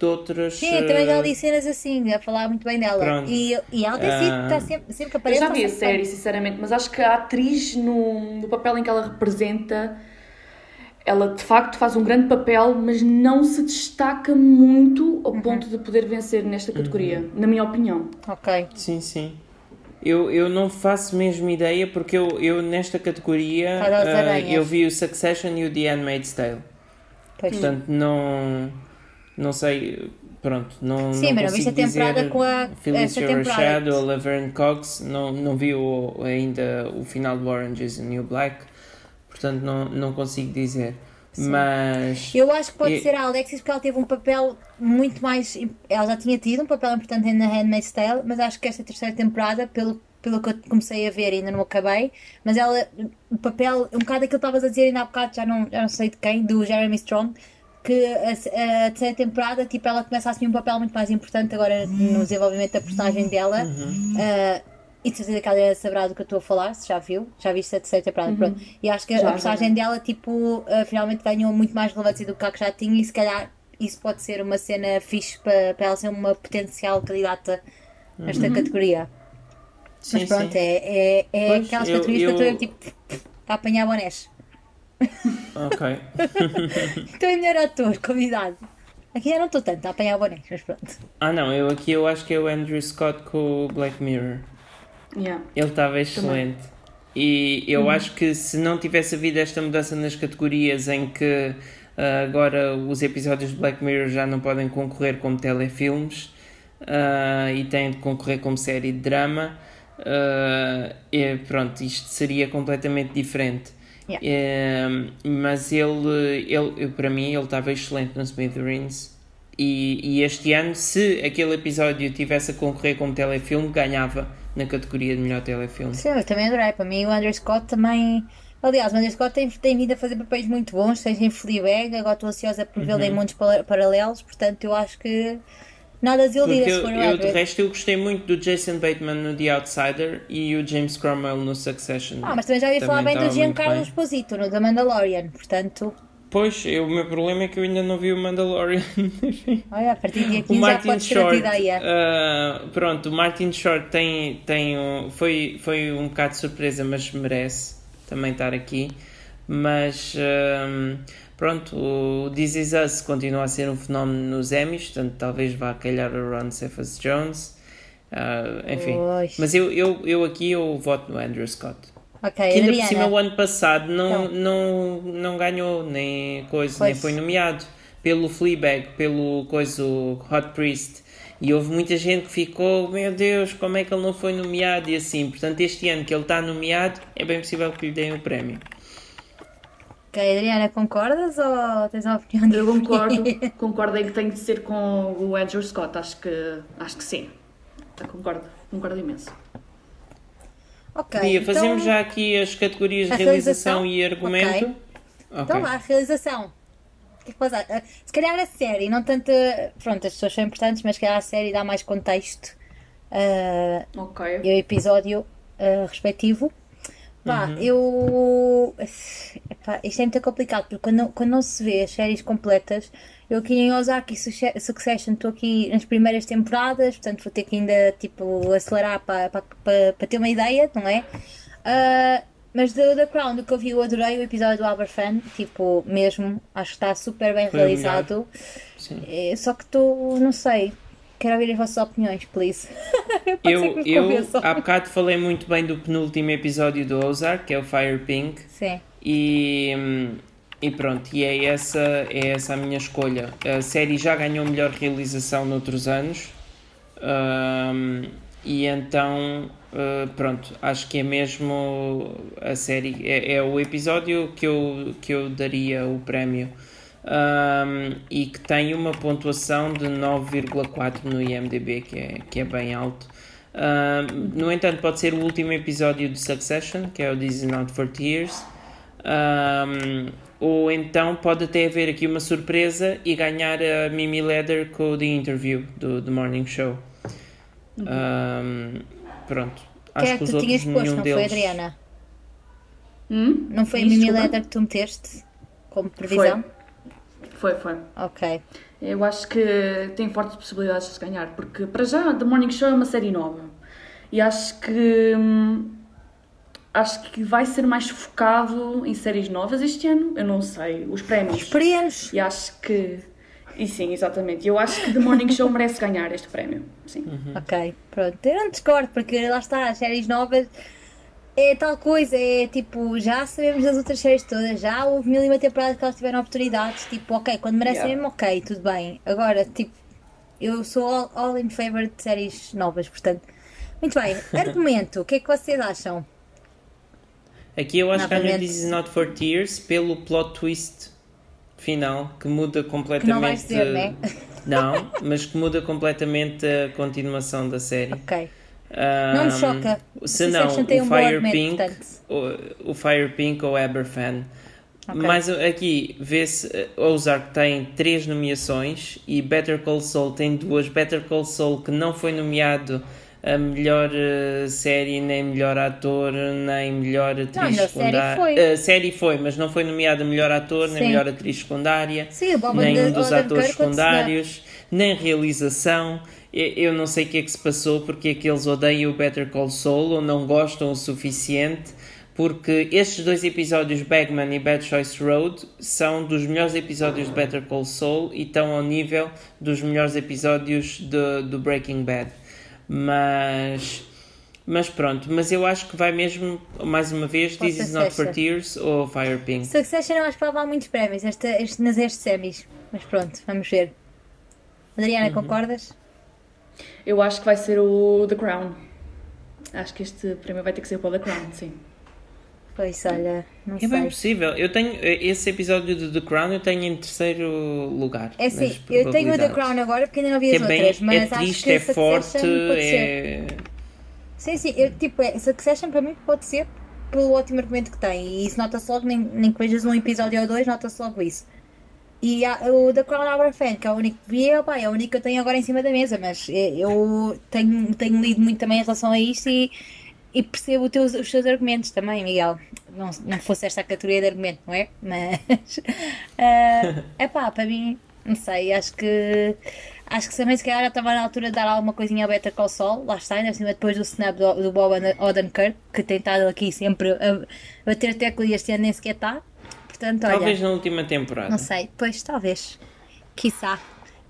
de outras. Sim, eu também já eh, li cenas assim, a falar muito bem dela. Pronto. E, e ela tem sido, Ah. está sempre, sempre que Eu aparece. já está vi a série, bem. sinceramente, mas acho que a atriz, no, no papel em que ela representa, ela de facto faz um grande papel, mas não se destaca muito ao ponto de poder vencer nesta categoria, na minha opinião. Ok. Sim, sim. Eu, eu não faço mesmo ideia porque eu, eu nesta categoria ah, aranhas. eu vi o Succession e o The Handmaid's Tale. Pois. Portanto, não, não sei. Pronto, não, Sim, não mas consigo temporada dizer com a- Felicia esta temporada. Rashad ou Laverne Cox, não, não vi o- ainda o final do Orange is the New Black. portanto não, não consigo dizer. Mas. Eu acho que pode e- ser a Alexis porque ela teve um papel muito mais. Ela já tinha tido um papel importante na Handmaid's Tale, mas acho que esta terceira temporada, pelo, pelo que eu comecei a ver, ainda não acabei, mas ela, o papel, um bocado aquilo que estavas a dizer ainda há bocado, já não, já não sei de quem, do Jeremy Strong, que a, a terceira temporada, tipo, ela começa a assumir um papel muito mais importante agora no desenvolvimento da personagem dela. Ah, e de certeza que a Adriana saberá do que eu estou a falar, se já viu, já viste a terceira temporada, pronto. E acho que a, Já, a personagem dela, tipo, ah, finalmente ganhou muito mais relevância do que a que já tinha e se calhar isso pode ser uma cena fixe para, para ela ser uma potencial candidata nesta categoria. Sim, Mas pronto, sim. é, é, é Pois, aquelas eu- categorias que eu estou eu- a tipo a apanhar bonés. Ok. Então é melhor ator, convidado. Aqui eu não estou tanto a apanhar bonés, mas pronto. Ah não, eu aqui eu acho que é o Andrew Scott com o Black Mirror. Yeah. Ele estava excelente. E eu acho que se não tivesse havido esta mudança nas categorias em que ah, agora os episódios de Black Mirror já não podem concorrer como telefilmes ah, e têm de concorrer como série de drama, ah, e pronto, isto seria completamente diferente. Yeah. Eh, mas ele, ele, para mim, ele estava excelente no Smithereens. E, e este ano, se aquele episódio tivesse a concorrer como telefilme, ganhava na categoria de melhor telefilme. Sim, eu também adorei. Para mim, o Andrew Scott também. Aliás, o Andrew Scott tem, tem vindo a fazer papéis muito bons, seja em Fleabag, agora estou ansiosa por vê-lo em mundos pala- paralelos, portanto, eu acho que nada se eu, for o eu, de resto, eu gostei muito do Jason Bateman no The Outsider e o James Cromwell no Succession. Ah, mas também já ouvi falar bem do Giancarlo bem. Esposito, no The Mandalorian, portanto, Pois, eu, o meu problema é que eu ainda não vi o Mandalorian. olha, a partir de aqui já pode ter a Short, ideia. ah, pronto, o Martin Short tem, tem um, foi, foi um bocado de surpresa, mas merece também estar aqui. Mas ahm, pronto, o This Is Us continua a ser um fenómeno nos Emmys, portanto talvez vá calhar o Ron Cephas Jones. Ah, enfim, Pois. mas eu, eu, eu aqui eu voto no Andrew Scott. Ok, Que ainda por Adriana. cima o ano passado não, Então. não, não ganhou nem coisa, nem Pois. foi nomeado pelo Fleabag, pelo coisa Hot Priest. E houve muita gente que ficou, meu Deus, como é que ele não foi nomeado? E assim, portanto, este ano que ele está nomeado, é bem possível que lhe deem o prémio. Ok, Adriana, concordas ou tens uma opinião Eu concordo, diferente? concordo em que tem de ser com o Andrew Scott, acho que, acho que sim. Concordo, concordo imenso. Ok, Dia, então, fazemos já aqui as categorias de realização, realização? e argumento. Ok. Ok. Então vá, realização. Que é que? Ah, Se calhar a série, não tanto. Pronto, as pessoas são importantes, mas se calhar a série dá mais contexto ah, Ok. e o episódio ah, respectivo. Pá, Uhum. eu. Epá, isto é muito complicado porque quando, quando não se vê as séries completas, eu aqui em Ozark e Succe- Succession estou aqui nas primeiras temporadas, portanto vou ter que ainda tipo, acelerar para para- para- para ter uma ideia, não é? Ah, mas do The Crown, do que eu vi, eu adorei o episódio do Albert Fan, tipo, mesmo, acho que está super bem Foi realizado. Sim. É, só que estou, não sei, quero ouvir as vossas opiniões, please. Eu, eu há bocado falei muito bem do penúltimo episódio do Ozark, que é o Fire Pink. Sim. E, e pronto, e é essa, é essa a minha escolha. A série já ganhou melhor realização noutros anos. hum, e então, uh, pronto, acho que é mesmo a série, é, é o episódio que eu, que eu daria o prémio. Hum, e que tem uma pontuação de 9,4 no IMDB, que é, que é bem alto. Hum, no entanto, pode ser o último episódio de Succession, que é o This Is Not for Tears. Um, ou então pode até haver aqui uma surpresa e ganhar a Mimi Leder com o The Interview do The Morning Show. Um, pronto. Acho é que que os tu outros tinhas posto, não deles. foi, Adriana? Hum? Não foi a Mimi. Leder que tu meteste como previsão? Foi, foi. Ok. Eu acho que tem fortes possibilidades de ganhar, porque para já The Morning Show é uma série nova. E acho que hum, acho que vai ser mais focado em séries novas este ano. Eu não sei, os prémios. Esperemos. E acho que. E sim, exatamente. Eu acho que The Morning Show merece ganhar este prémio. Sim. Ok, pronto. Eu não discordo, porque lá está, as séries novas é tal coisa, é tipo, já sabemos das outras séries todas, já houve mil e uma temporadas que elas tiveram oportunidades, tipo, ok, quando merecem Yeah. mesmo, ok, tudo bem. Agora, tipo, eu sou all, all in favor de séries novas, portanto. Muito bem, argumento, o que é que vocês acham? Aqui eu acho que Novamente. This Is Not For Tears pelo plot twist final que muda completamente. não vais dizer, né? Não, mas que muda completamente a continuação da série. Ok. Não me choca. Se não, o bom Fire argumento, Pink, portanto. o, o Fire Pink ou Aberfan. Ok. Mas aqui vê-se eh, Ozark tem três nomeações e Better Call Saul tem duas. Better Call Saul que não foi nomeado a melhor eh, série, nem melhor ator, nem melhor atriz Não, a melhor série secundária. foi. Eh, série foi, mas não foi nomeado a melhor ator, nem Sim. melhor atriz secundária Sim, nem um dos atores secundários, nem realização. Eu não sei o que é que se passou, porque é que eles odeiam o Better Call Saul ou não gostam o suficiente, porque estes dois episódios, Bagman e Bad Choice Road, são dos melhores episódios de Better Call Saul e estão ao nível dos melhores episódios de- do Breaking Bad. Mas. Mas pronto, mas eu acho que vai mesmo, mais uma vez, This Is Not For. Tears ou Fire Pink. Succession eu acho que vai levar muitos prémios este, nas estes semis. Mas pronto, vamos ver. Adriana, Uhum. concordas? Eu acho que vai ser o The Crown. Acho que este prémio vai ter que ser para o The Crown, sim. Pois olha, não É bem sei. possível. Eu tenho esse episódio de The Crown eu tenho em terceiro lugar. É nas eu tenho o The. Crown agora porque ainda não vi as é bem, outras, mas é acho triste, que é Succession forte, pode ser. é... Sim, sim, eu, tipo, é, Succession para mim pode ser pelo ótimo argumento que tem. E isso nota-se logo, nem, nem que vejas um episódio ou dois, nota-se logo isso. E há o The Crown Hour Fan, que é o único que vi, é o único que eu tenho agora em cima da mesa, mas eu tenho, tenho lido muito também em relação a isto e, e percebo teus, os teus argumentos também, Miguel. Não, não fosse esta a categoria de argumento, não é? Mas é pá, para mim, não sei, acho que acho que também se calhar estava na altura de dar alguma coisinha ao Better Call Saul, lá está, ainda por cima depois do snap do, do Bob Odenkirk, que tem estado aqui sempre a bater tecla e este ano nem sequer está. Portanto, olha. Talvez na última temporada. Não sei, pois talvez. Quiçá.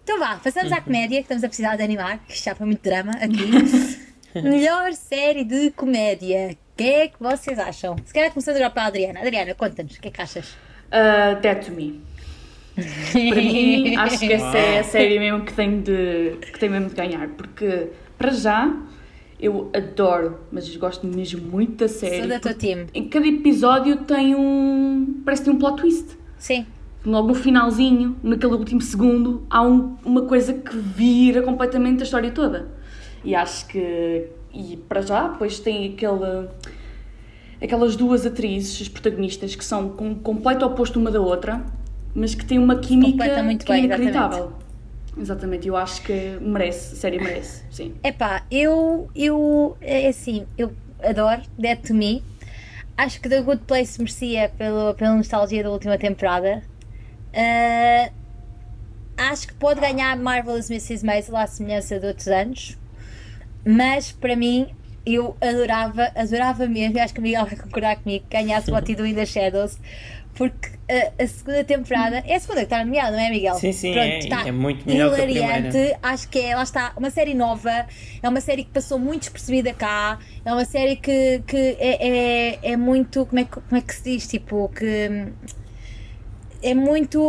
Então vá, passamos à comédia, que estamos a precisar de animar, que já foi muito drama aqui. Melhor série de comédia. O que é que vocês acham? Se calhar começando agora para a Adriana. Adriana, conta-nos, o que é que achas? Uh, Dead to Me. Para mim, acho que essa é a série mesmo que tem, de, que tem mesmo de ganhar. Porque, para já, eu adoro, mas gosto mesmo muito da série. Sou da tua time. Em cada episódio tem um. parece que tem um plot twist. Sim. Logo no finalzinho, naquele último segundo, há um- uma coisa que vira completamente a história toda. E acho que. E para já, depois tem aquele. Aquelas duas atrizes, as protagonistas, que são com completo oposto uma da outra, mas que têm uma química muito que é bem, inacreditável. Exatamente, eu acho que merece, a série merece, sim. Epá, eu, eu, é assim, eu adoro Dead to Me. Acho que The Good Place merecia pelo, pela nostalgia da última temporada. Ah, acho que pode ganhar Marvelous Mrs. Maisel à semelhança de outros anos. Mas para mim, eu adorava, adorava mesmo, e acho que o Miguel vai concordar comigo, que ganhasse What You Do in the Shadows. Porque a, a segunda temporada é a segunda que está nomeada, não é, Miguel? Sim, sim, Pronto, é, está é muito melhor que a hilariante. primeira. Acho que é, lá está, uma série nova, é uma série que passou muito despercebida cá, é uma série que, que é, é, é muito, como é, que- como é que se diz, tipo, que é muito,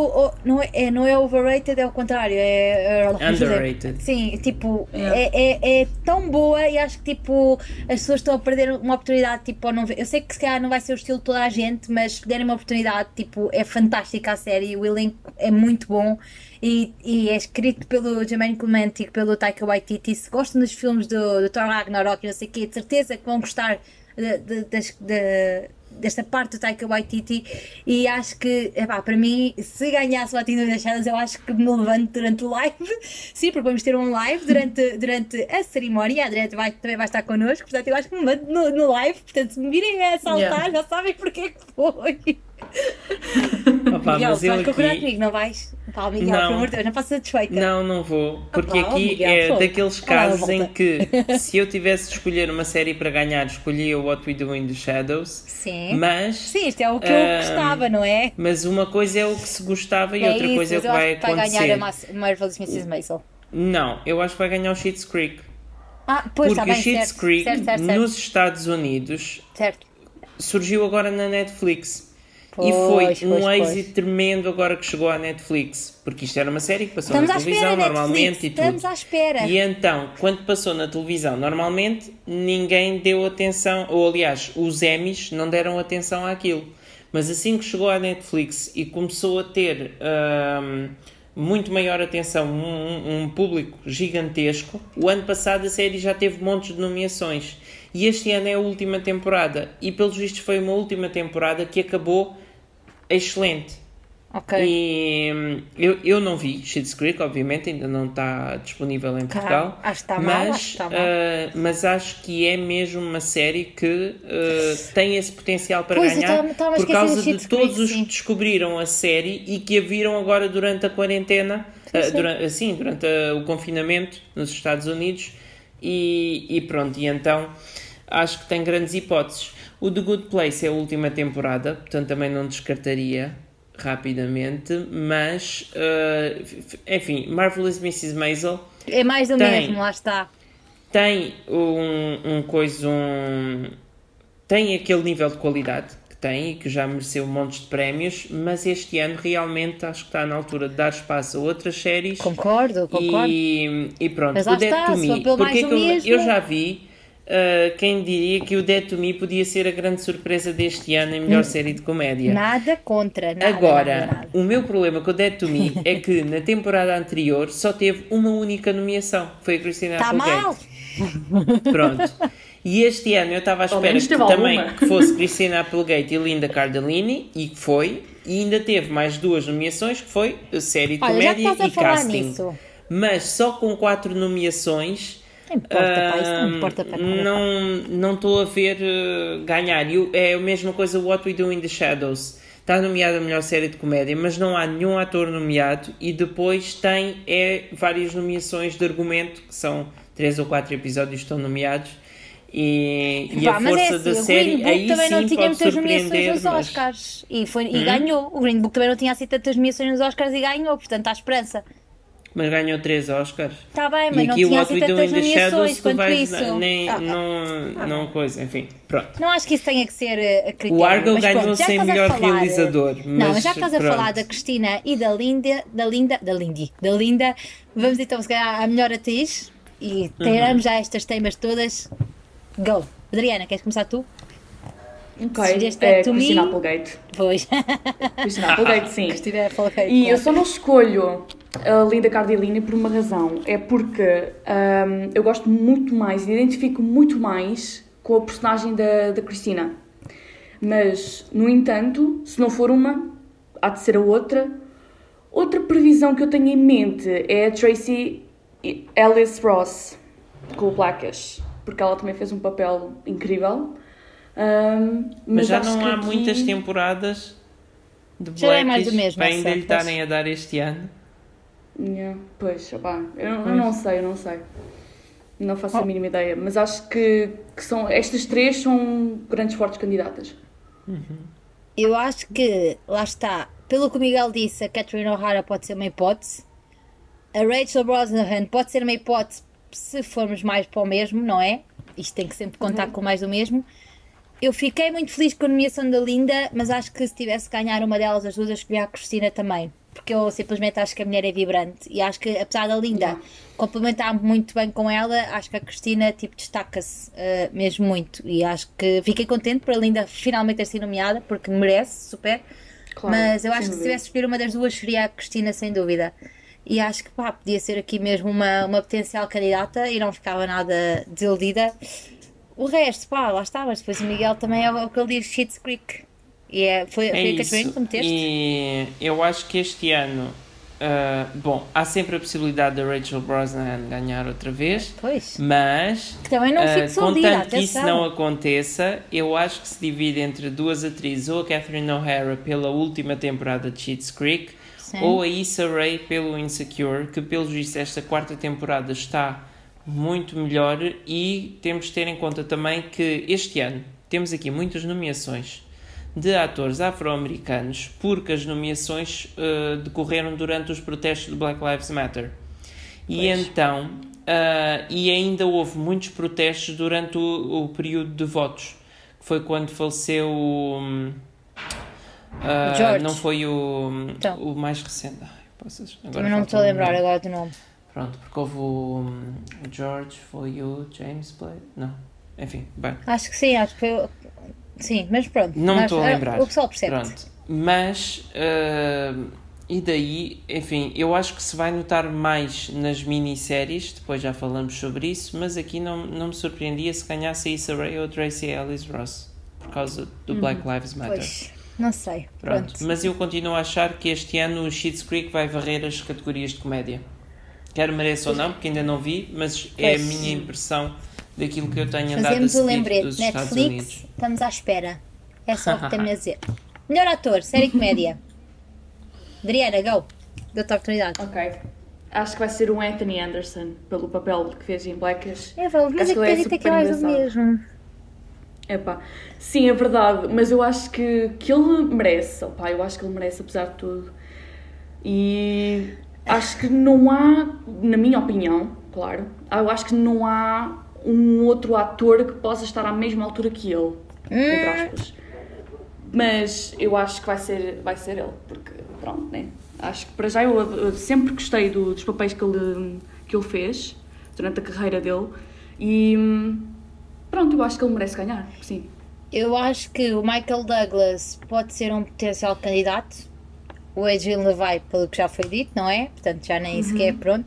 não é, é- não é overrated, é o contrário, é, é Underrated. Sim, tipo, Yeah. é, é, é tão boa e acho que tipo, as pessoas estão a perder uma oportunidade, tipo, não ver. Eu sei que se calhar não vai ser o estilo de toda a gente, mas se derem uma oportunidade, tipo, é fantástica a série, o elenco é muito bom e, e é escrito pelo Jermaine Clement e pelo Taika Waititi. Se gostam dos filmes do, do Thor Ragnarok e não sei o quê, de certeza que vão gostar de- de- das- de- desta parte do Taika Waititi e acho que, epá, para mim, se ganhasse o Latino das Shadows, eu acho que me levanto durante o live. Sim, porque vamos ter um live durante, durante a cerimónia. A Adriana vai, também vai estar connosco, portanto, eu acho que me levanto no, no live. Portanto, se me virem a saltar, Yeah. já sabem porque é que foi. Opa, Miguel, mas eu vais concordar aqui... comigo, não vais? Pá, Miguel, Não. pelo amor de Deus, não satisfeita. Não, não vou. Porque Ah, pá, aqui Miguel, é fogo. daqueles Ah, casos em que se eu tivesse de escolher uma série para ganhar, escolhia o What We Do in the Shadows. Sim. Mas, Sim, isto é o que eu Ah, gostava, não é? mas uma coisa é o que se gostava e é outra isso, coisa é o que vai acho que vai acontecer. ganhar a Mas- Marvelous Mrs. Maisel. Não, eu acho que vai ganhar o Schitt's Creek. Ah, pois Porque está bem, certo, Creek certo, certo, nos Estados Unidos surgiu agora na Netflix. E foi Pois, um pois, êxito tremendo agora que chegou à Netflix, porque isto era uma série que passou Estamos na televisão espera, normalmente Netflix. e tudo. Estamos à espera. E então, quando passou na televisão normalmente, ninguém deu atenção, ou aliás, os Emmys não deram atenção àquilo. Mas assim que chegou à Netflix e começou a ter ahm, muito maior atenção, um, um- um público gigantesco, o ano passado a série já teve montes de nomeações. E este ano é a última temporada. E pelos vistos foi uma última temporada que acabou excelente. Ok. E hum, eu, eu não vi Schitt's Creek, obviamente, ainda não está disponível em Portugal. acho que está mas, mal, acho que está mal. ah, mas acho que é mesmo uma série que ah, tem esse potencial para Pois, ganhar estava- estava a por causa de Schitt's todos Creek, os sim. que descobriram a série e que a viram agora durante a quarentena, sim. durante, assim, durante o confinamento nos Estados Unidos. E, e pronto, e então acho que tem grandes hipóteses. O The Good Place é a última temporada, portanto também não descartaria rapidamente, mas uh, enfim, Marvelous Mrs. Maisel É mais do Tem. mesmo, lá está. tem um, um coisa, um, tem aquele nível de qualidade que tem e que já mereceu montes de prémios, mas este ano realmente acho que está na altura de dar espaço a outras séries Concordo, concordo. e, e pronto, Mas lá o Dead está, to Me, porque é eu, eu já vi uh, quem diria que o Dead to Me podia ser a grande surpresa deste ano em melhor série de comédia. Nada contra, nada. Agora, nada, nada. o meu problema com o Dead to Me é que na temporada anterior só teve uma única nomeação, que foi a Christina Está Applegate. Tá mal? Pronto. E este ano eu estava à espera que também alguma. que fosse Christina Applegate e Linda Cardellini, e que foi, e ainda teve mais duas nomeações, que foi a série de Olha, comédia e falar casting. nisso. Mas só com quatro nomeações. Não importa, pá, isso não importa para nada. Não não estou a ver eh, ganhar. E o- é a mesma coisa What We Do in the Shadows. Está nomeada a melhor série de comédia, mas não há nenhum ator nomeado. E depois tem é, várias nomeações de argumento, que são três ou quatro episódios que estão nomeados. E, e Pá, a é força assim, da o Green série Book aí também sim não tinha muitas nomeações nos mas- Hum? Oscars e, foi, e ganhou. O Green Book também não tinha assim tantas nomeações nos Oscars e ganhou, portanto há esperança. Mas ganhou três Oscars. Está bem, E mas não aqui o tinha assim tantas nomeações quanto vais isso. nem, Ah, ah. não, não coisa, enfim, pronto. Não acho que isso tenha que ser eh, a critério. O Argo mas ganhou sem a melhor falar, eh, realizador, Não, mas mas já que estás a pronto. falar da Cristina e da Linda, da Linda, da Lindy, da Linda, vamos então se calhar à melhor atriz e teremos já estas temas todas. Go! Adriana, queres começar tu? Ok, é To Me? Christina Applegate. Pois. Christina Applegate, sim. Cristina Applegate, E eu só não escolho a Linda Cardellini por uma razão. É porque ahm, eu gosto muito mais, identifico muito mais com a personagem da, da Cristina. Mas, no entanto, se não for uma, há de ser a outra. Outra previsão que eu tenho em mente é a Tracy Ellis Ross, com o Blackish. Porque ela também fez um papel incrível. Ahm, Mas, já acho não há aqui- muitas temporadas de Já é mais Blackish do mesmo, para ainda essa, lhe estarem a dar este ano. Yeah, pois, opá, eu, não- eu não sei, eu não sei. Não faço a mínima ideia, mas acho que, que são, estas três são grandes fortes candidatas. Eu acho que, lá está, pelo que o Miguel disse, a Catherine O'Hara pode ser uma hipótese. A Rachel Brosnahan pode ser uma hipótese se formos mais para o mesmo, não é? Isto tem que sempre contar com mais do mesmo. Eu fiquei muito feliz com a nomeação da Linda, mas acho que se tivesse que ganhar uma delas, as duas, eu escolhi a Cristina também. Porque eu simplesmente acho que a mulher é vibrante. E acho que, apesar da Linda complementar muito bem com ela, acho que a Cristina tipo, destaca-se eh, mesmo muito. E acho que fiquei contente por a Linda finalmente ter sido nomeada, porque merece, super. Claro, Mas eu acho que se tivesse escolher uma das duas seria a Cristina, sem dúvida. E acho que pá, podia ser aqui mesmo uma, uma potencial candidata e não ficava nada desiludida. O resto, pá, lá está, mas depois o Miguel também é o que ele diz, Shit's Creek. E é, foi, É foi a isso. Catherine que meteste? E eu acho que este ano, ah, bom, há sempre a possibilidade da Rachel Brosnahan ganhar outra vez, Pois. mas Que também não desiludida, contanto que isso não aconteça, eu acho que se divide entre duas atrizes, ou a Catherine O'Hara pela última temporada de Schitt's Creek, Sim. ou a Issa Rae pelo Insecure, que pelos vistos esta quarta temporada está muito melhor e temos de ter em conta também que este ano temos aqui muitas nomeações de atores afro-americanos porque as nomeações eh, decorreram durante os protestos do Black Lives Matter. E então, ah, e ainda houve muitos protestos durante o, o período de votos, que foi quando faleceu. hum, Uh, George. Não foi o, Então. o mais recente. Ai, poças, agora não me estou a um lembrar agora do nome. Pronto, porque houve o, o George, foi o James Blake. Não, enfim, bem. Acho que sim, acho que foi. o- Sim, mas pronto. Não me estou a ah, lembrar. O pessoal percebe. Pronto. Mas, ah, e daí, enfim, eu acho que se vai notar mais nas minisséries, depois já falamos sobre isso, mas aqui não, não me surpreendia se ganhasse a Issa Rae ou Tracy Ellis Ross, por causa do Black Lives Matter. Pois, não sei. Pronto. Pronto. Mas eu continuo a achar que este ano o Schitt's Creek vai varrer as categorias de comédia. Quer mereça ou não, porque ainda não vi, mas é a Pois. minha impressão daquilo que eu tenho andado Fazemos a o seguir lembrete. dos Estados Netflix, Unidos. estamos à espera. É só o que temos a dizer. Melhor ator, série comédia. Adriana, go. Dou-te a oportunidade. Ok. Acho que vai ser o Anthony Anderson, pelo papel que fez em Blackish. É, vou, mas Acho é que ele é acredita é engraçado. mesmo. Epá, sim, é verdade, mas eu acho que, que ele merece, opá, eu acho que ele merece apesar de tudo. E acho que não há, na minha opinião, claro, eu acho que não há um outro ator que possa estar à mesma altura que ele, entre aspas. Mas eu acho que vai ser, vai ser ele, porque pronto, né? Acho que para já eu, eu sempre gostei do- dos papéis que ele, que ele fez durante a carreira dele e hum, pronto, eu acho que ele merece ganhar, sim. Eu acho que o Michael Douglas pode ser um potencial candidato. O Adrian Levy, pelo que já foi dito, não é? Portanto, já nem sequer é pronto.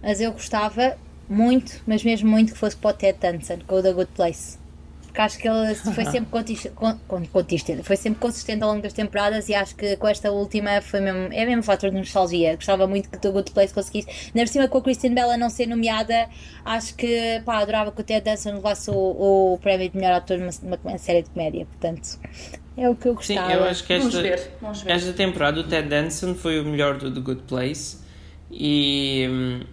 Mas eu gostava muito, mas mesmo muito, que fosse para o Ted Danson, com o The Good Place. Porque acho que ele foi sempre consistente, con- con- consistente, foi sempre consistente ao longo das temporadas e acho que com esta última foi mesmo, é mesmo um fator de nostalgia. Gostava muito que o The Good Place conseguisse. Na por cima com a Christine Bella não ser nomeada, acho que pá, adorava que o Ted Danson levasse o, o prémio de melhor ator numa, numa série de comédia. Portanto, é o que eu Sim, gostava. eu acho que Vamos esta, ver, vamos ver. esta temporada o Ted Danson foi o melhor do The Good Place e,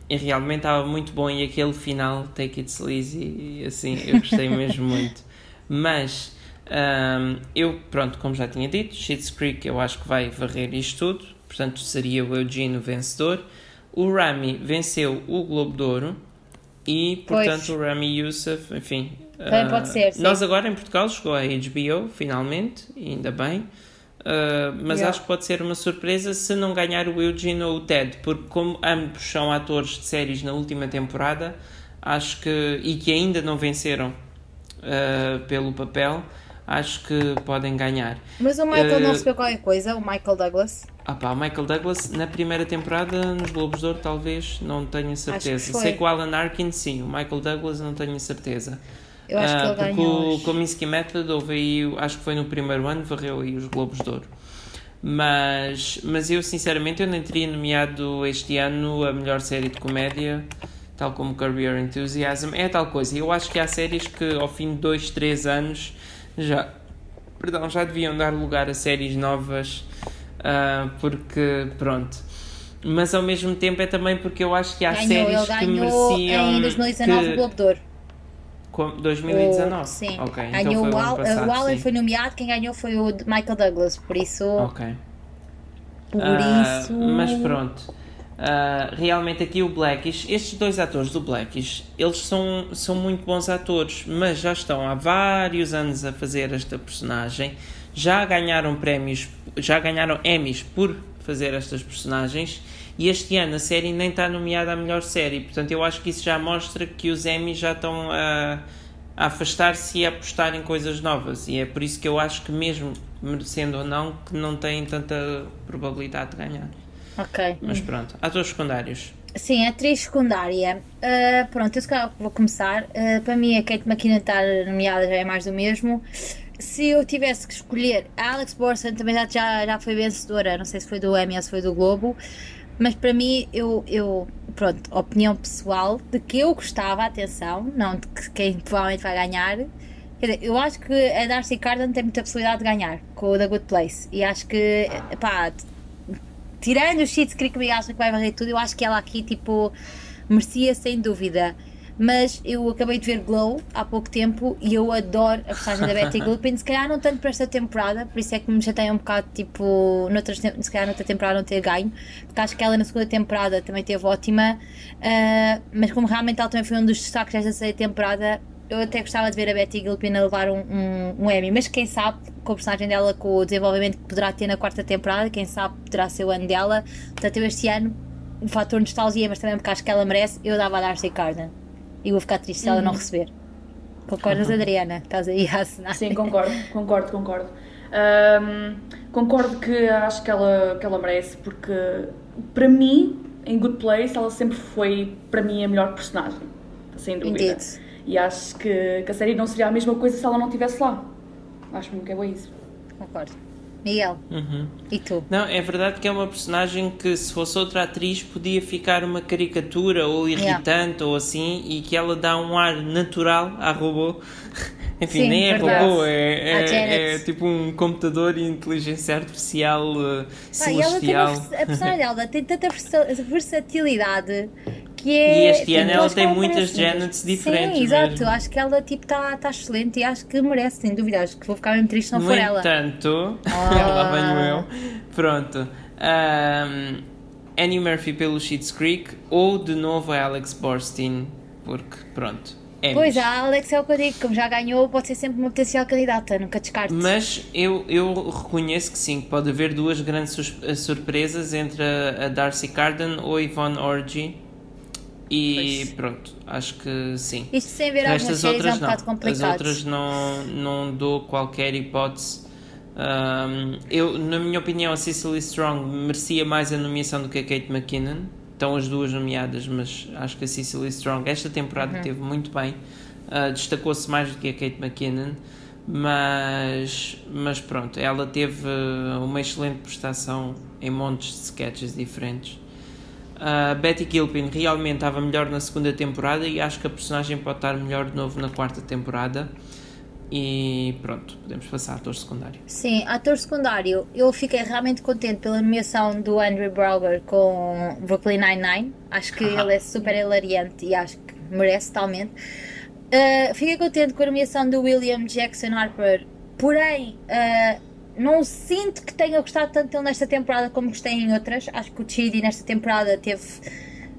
e realmente estava muito bom e aquele final, Take It Sleazy, e assim, eu gostei mesmo muito. Mas hum, eu, pronto, como já tinha dito, Schitt's Creek eu acho que vai varrer isto tudo, portanto seria o Eugene o vencedor. O Rami venceu o Globo de Ouro e, Pois. portanto, o Rami Youssef, enfim. Também ah, pode ser, sim. Nós agora em Portugal chegou a HBO, finalmente, e ainda bem. Uh, mas Yeah. acho que pode ser uma surpresa se não ganhar o Eugene ou o Ted, porque como ambos são atores de séries na última temporada, acho que e que ainda não venceram uh, pelo papel, acho que podem ganhar. Mas o Michael não Eh, recebeu qualquer coisa, o Michael Douglas. Ah pá, o Michael Douglas na primeira temporada nos Globos de Ouro talvez não tenho certeza. Sei que o Alan Arkin sim, o Michael Douglas não tenho certeza. Eu acho que Ah, ele porque ganhou. o Kominsky Method houve aí, acho que foi no primeiro ano, varreu aí os Globos de Ouro. Mas, mas eu sinceramente eu nem teria nomeado este ano a melhor série de comédia, tal como Your Enthusiasm. É tal coisa. Eu acho que há séries que ao fim de dois, três anos já, perdão, já deviam dar lugar a séries novas, ah, porque pronto. Mas ao mesmo tempo é também porque eu acho que há Ganhou, séries ele que mereciam. em 2019 que- o Globo de Ouro. Com- 2019? O- sim. Então ganhou foi o, Al, passado, o Alan sim. foi nomeado, quem ganhou foi o Michael Douglas, por isso. Ok. Por Ah, isso. mas pronto. Ah, realmente aqui o Blackish, estes dois atores do Blackish, eles são, são muito bons atores, mas já estão há vários anos a fazer esta personagem, já ganharam prémios, já ganharam Emmys por fazer estas personagens e este ano a série nem está nomeada a melhor série, portanto eu acho que isso já mostra que os Emmys já estão a, a afastar-se e a apostar em coisas novas e é por isso que eu acho que mesmo merecendo ou não, que não têm tanta probabilidade de ganhar. Ok. Mas pronto, atores secundários. Sim, atriz secundária. Ah, pronto, eu se calhar vou começar. Ah, para mim, a Kate McKinnon estar nomeada já é mais do mesmo. Se eu tivesse que escolher, a Alex Borson também já, já, foi vencedora, não sei se foi do Emmy ou se foi do Globo, mas para mim, eu, eu, pronto, opinião pessoal de que eu gostava, atenção, não de que quem provavelmente vai ganhar. Quer dizer, eu acho que a Darcy Carden tem muita possibilidade de ganhar com o The Good Place e acho que, pá, tirando os Sheets Creek que acham que vai varrer tudo, eu acho que ela aqui, tipo, merecia sem dúvida. Mas eu acabei de ver Glow há pouco tempo e eu adoro a personagem da Betty Gilpin. Se calhar não tanto para esta temporada, por isso é que me chateia um bocado, tipo, noutras, se calhar noutra temporada não ter ganho, porque acho que ela na segunda temporada também teve ótima. ah, mas como realmente ela também foi um dos destaques desta terceira temporada, eu até gostava de ver a Betty Gilpin a levar um, um, um Emmy, mas quem sabe, com a personagem dela, com o desenvolvimento que poderá ter na quarta temporada, quem sabe poderá ser o ano dela. Portanto, eu este ano, o fator nostalgia, mas também porque acho que ela merece, eu dava a Darcy Carden. E vou ficar triste se ela não receber. Concordas, Adriana? Estás aí a assinar. Sim, concordo, concordo, concordo. Ahm, concordo que acho que ela, que ela merece, porque para mim, em Good Place, ela sempre foi, para mim, a melhor personagem. Sem dúvida. Indeed. E acho que, que a série não seria a mesma coisa se ela não estivesse lá. Acho mesmo que é bem isso. Concordo. Miguel, Uhum. e tu? Não, é verdade que é uma personagem que se fosse outra atriz podia ficar uma caricatura ou irritante ou assim e que ela dá um ar natural à robô. Enfim, Sim, nem é verdade. robô, é, é, é tipo um computador e inteligência artificial uh, e ela tem celestial. uma, vers- a personagem dela tem tanta versa- versatilidade que é. E este ano ela tem muitas. Janets diferentes Sim, exato. mesmo. Acho que ela tipo está tá excelente e acho que merece, sem dúvida. Acho que vou ficar mesmo triste se não No for ela. entanto, Ah. lá venho eu. Pronto. Um, Annie Murphy pelo Schitt's Creek ou de novo a Alex Borstein, porque pronto. Emmys. Pois, a Alex é o que eu digo, como já ganhou, pode ser sempre uma potencial candidata, nunca descarte. Mas eu, eu reconheço que sim, que pode haver duas grandes surpresas entre a, a Darcy Carden ou a Yvonne Orgy. E Pois. pronto, acho que sim. Isto sem ver Estas algumas séries é um outras não. bocado As complicado. outras não, não dou qualquer hipótese. Um, eu, na minha opinião, a Cecily Strong merecia mais a nomeação do que a Kate McKinnon. Estão as duas nomeadas, mas acho que a Cecily Strong esta temporada Uhum. teve muito bem. Uh, Destacou-se mais do que a Kate McKinnon. Mas, mas pronto, ela teve uma excelente prestação em montes de sketches diferentes. A Betty Gilpin realmente estava melhor na segunda temporada e acho que a personagem pode estar melhor de novo na quarta temporada. E pronto, podemos passar a ator secundário. Sim, ator secundário, eu fiquei realmente contente pela nomeação do Andrew Brauger com Brooklyn Nine-Nine. Acho que ele é super hilariante e acho que merece totalmente. Uh, fiquei contente com a nomeação do William Jackson Harper, porém, uh, não sinto que tenha gostado tanto dele nesta temporada como gostei em outras. Acho que o Chidi nesta temporada teve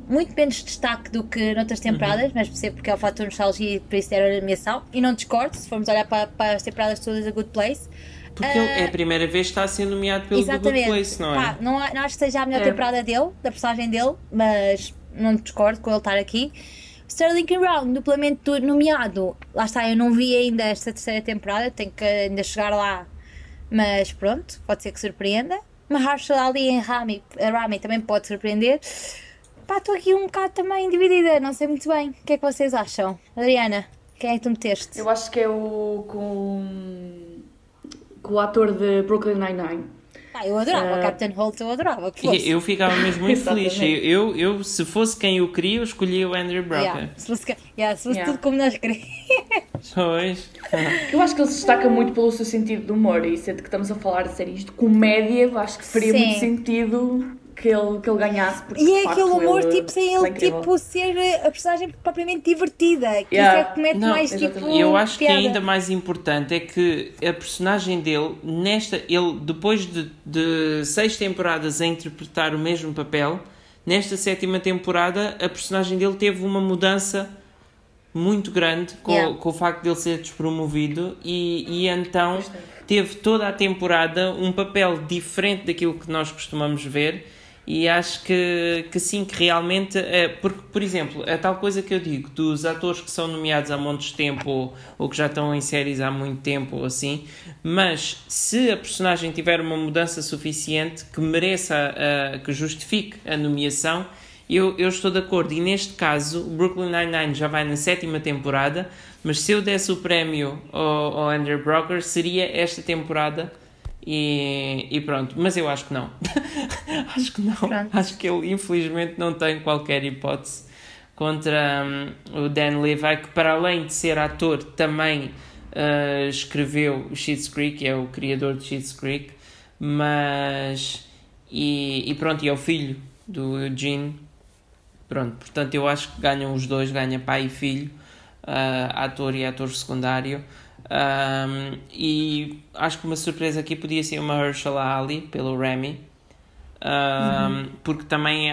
muito menos destaque do que noutras temporadas, mas percebo porque é o fator nostalgia e por isso era a nomeação. E não discordo, se formos olhar para, para as temporadas todas da Good Place. Porque ele é a primeira vez que está a ser nomeado pelo Good. Place, não é? Pá, não, a- não acho que seja a melhor É. temporada dele, da personagem dele, mas não discordo com ele estar aqui. Sterling. Brown, duplamente nomeado. Lá está, eu não vi ainda esta terceira temporada, tenho que ainda chegar lá, mas pronto, pode ser que surpreenda. Mahershala Ali em Rami, Rami também pode surpreender. Pá, estou aqui um bocado também dividida, não sei muito bem. O que é que vocês acham? Adriana, quem é que tu meteste? Eu acho que é o com, com o ator de Brooklyn Nine-Nine. Pá, eu adorava, Ah. o Captain Holt eu adorava que fosse. Eu ficava mesmo muito feliz. Eu, eu, se fosse quem eu queria, eu escolhia o Andrew Brocka. Yeah, se fosse, yeah, se fosse Yeah. tudo como nós queríamos. Pois. Eu acho que ele se destaca muito pelo seu sentido de humor e sendo que estamos a falar de séries de comédia, eu acho que faria Sim. muito sentido que ele, que ele ganhasse. Porque, E é facto, aquele humor, ele- tipo, sem ele é ele, tipo, ser a personagem propriamente divertida. Que Yeah. isso é que mete Não, mais, tipo, exatamente. E eu acho que piada. ainda mais importante é que a personagem dele, nesta, ele depois de, de seis temporadas a interpretar o mesmo papel, nesta sétima temporada a personagem dele teve uma mudança muito grande com, Yeah. com o facto de ele ser despromovido e, e então teve toda a temporada um papel diferente daquilo que nós costumamos ver e acho que, que sim, que realmente é, porque, por exemplo, a tal coisa que eu digo dos atores que são nomeados há montes de tempo ou, ou que já estão em séries há muito tempo ou assim, mas se a personagem tiver uma mudança suficiente que mereça, a- que justifique a nomeação, eu, eu estou de acordo. E neste caso, o Brooklyn Nine-Nine já vai na sétima temporada, mas se eu desse o prémio ao, ao Andrew Broker, seria esta temporada. E, e pronto, mas eu acho que não. acho que não. Pronto. Acho que ele, infelizmente, não tem qualquer hipótese contra hum, o Dan Levy, que, para além de ser ator, também ah, escreveu o Schitt's Creek, é o criador de Schitt's Creek, mas. E, e pronto, e é o filho do Eugene. Pronto, portanto, eu acho que ganham os dois, ganha pai e filho, ah, ator e ator secundário. Um, e acho que uma surpresa aqui podia ser uma Mahershala Ali pelo Remy, um, porque também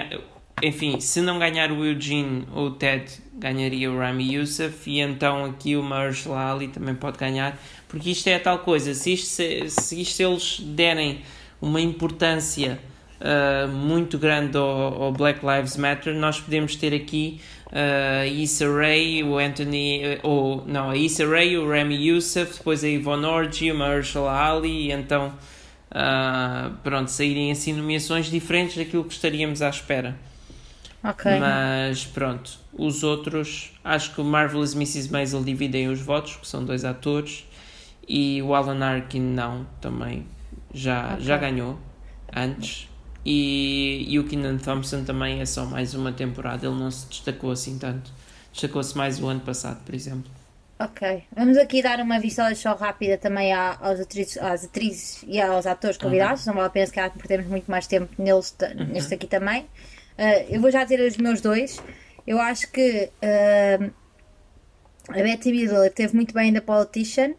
enfim, se não ganhar o Eugene, o Ted ganharia o Rami Youssef e então aqui o Mahershala Ali também pode ganhar, porque isto é a tal coisa, se isto, se, se isto eles derem uma importância uh, muito grande ao, ao, Black Lives Matter, nós podemos ter aqui a Issa Rae, o Anthony, uh, ou não, a Issa Rae, o Rami Youssef, depois a Yvonne Orji, o Mahershala Ali, e então uh, pronto, saírem assim nomeações diferentes daquilo que estaríamos à espera. Okay. Mas pronto, os outros, acho que o Marvelous Mrs. Maisel dividem os votos, que são dois atores, e o Alan Arkin não, também já, okay. já ganhou antes. E, e o Keenan Thompson também é só mais uma temporada, ele não se destacou assim tanto. Destacou-se mais o ano passado, por exemplo. Ok, vamos aqui dar uma vista só rápida também aos atrizes, às atrizes e aos atores convidados. Uhum. Não vale a pena se calhar perdemos muito mais tempo neles, uhum. neste aqui também. Uh, eu vou já dizer os meus dois. Eu acho que uh, a Betty Midler teve muito bem da Politician.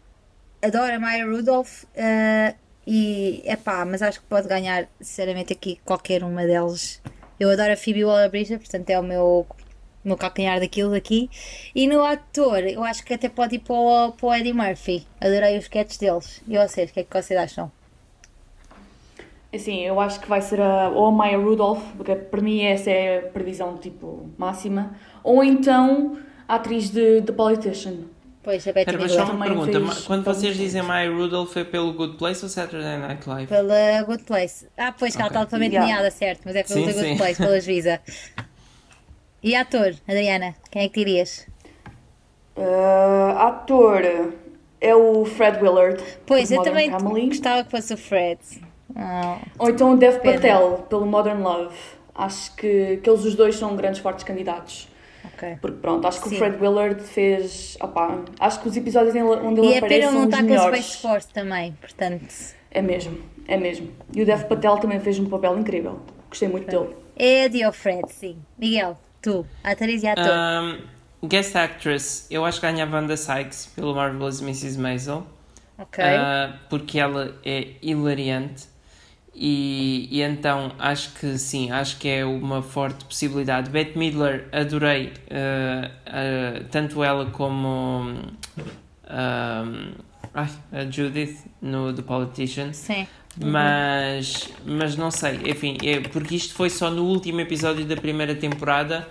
Adoro a Maya Rudolph. Uh, e é pá, mas acho que pode ganhar, sinceramente, aqui qualquer uma delas. Eu adoro a Phoebe Waller-Bridge, portanto é o meu, meu calcanhar daquilo daqui. E no ator, eu acho que até pode ir para o, para o Eddie Murphy. Adorei os sketches deles. E vocês, o que é que vocês acham? Assim, eu acho que vai ser a, ou a Maya Rudolph, porque para mim essa é a previsão tipo máxima, ou então a atriz de The Politician. Pois, a Betty Era, mas só uma pergunta, quando vocês dizem Maya Rudolph foi pelo Good Place ou Saturday Night Live? Pela Good Place. Ah, pois, que okay. ela está totalmente yeah. certo, mas é pelo sim, Good sim. Place, pela Juíza. E ator, Adriana, quem é que dirias? Uh, ator é o Fred Willard. Pois, eu também Family. gostava que fosse o Fred. Oh, Ou então o Dev. Patel, pelo Modern Love. Acho que, que eles os dois são grandes fortes candidatos. Okay. Porque pronto, acho que Sim. o Fred Willard fez. Opa, acho que os episódios onde ele e aparece. E é pena não está com o Space Force também, portanto. É mesmo, é mesmo. E o Dev Patel também fez um papel incrível. Gostei muito dele. É de o Fred, sim. Miguel, tu, atriz e ator. Um, guest actress, eu acho que ganha a Wanda Sykes pelo Marvelous Mrs. Maisel. Ok. Uh, porque ela é hilariante. E, e, então acho que sim, acho que é uma forte possibilidade. Bette Midler, adorei uh, uh, tanto ela como uh, ai, a Judith no The Politician. Sim. Mas, mas não sei, enfim, é, porque isto foi só no último episódio da primeira temporada.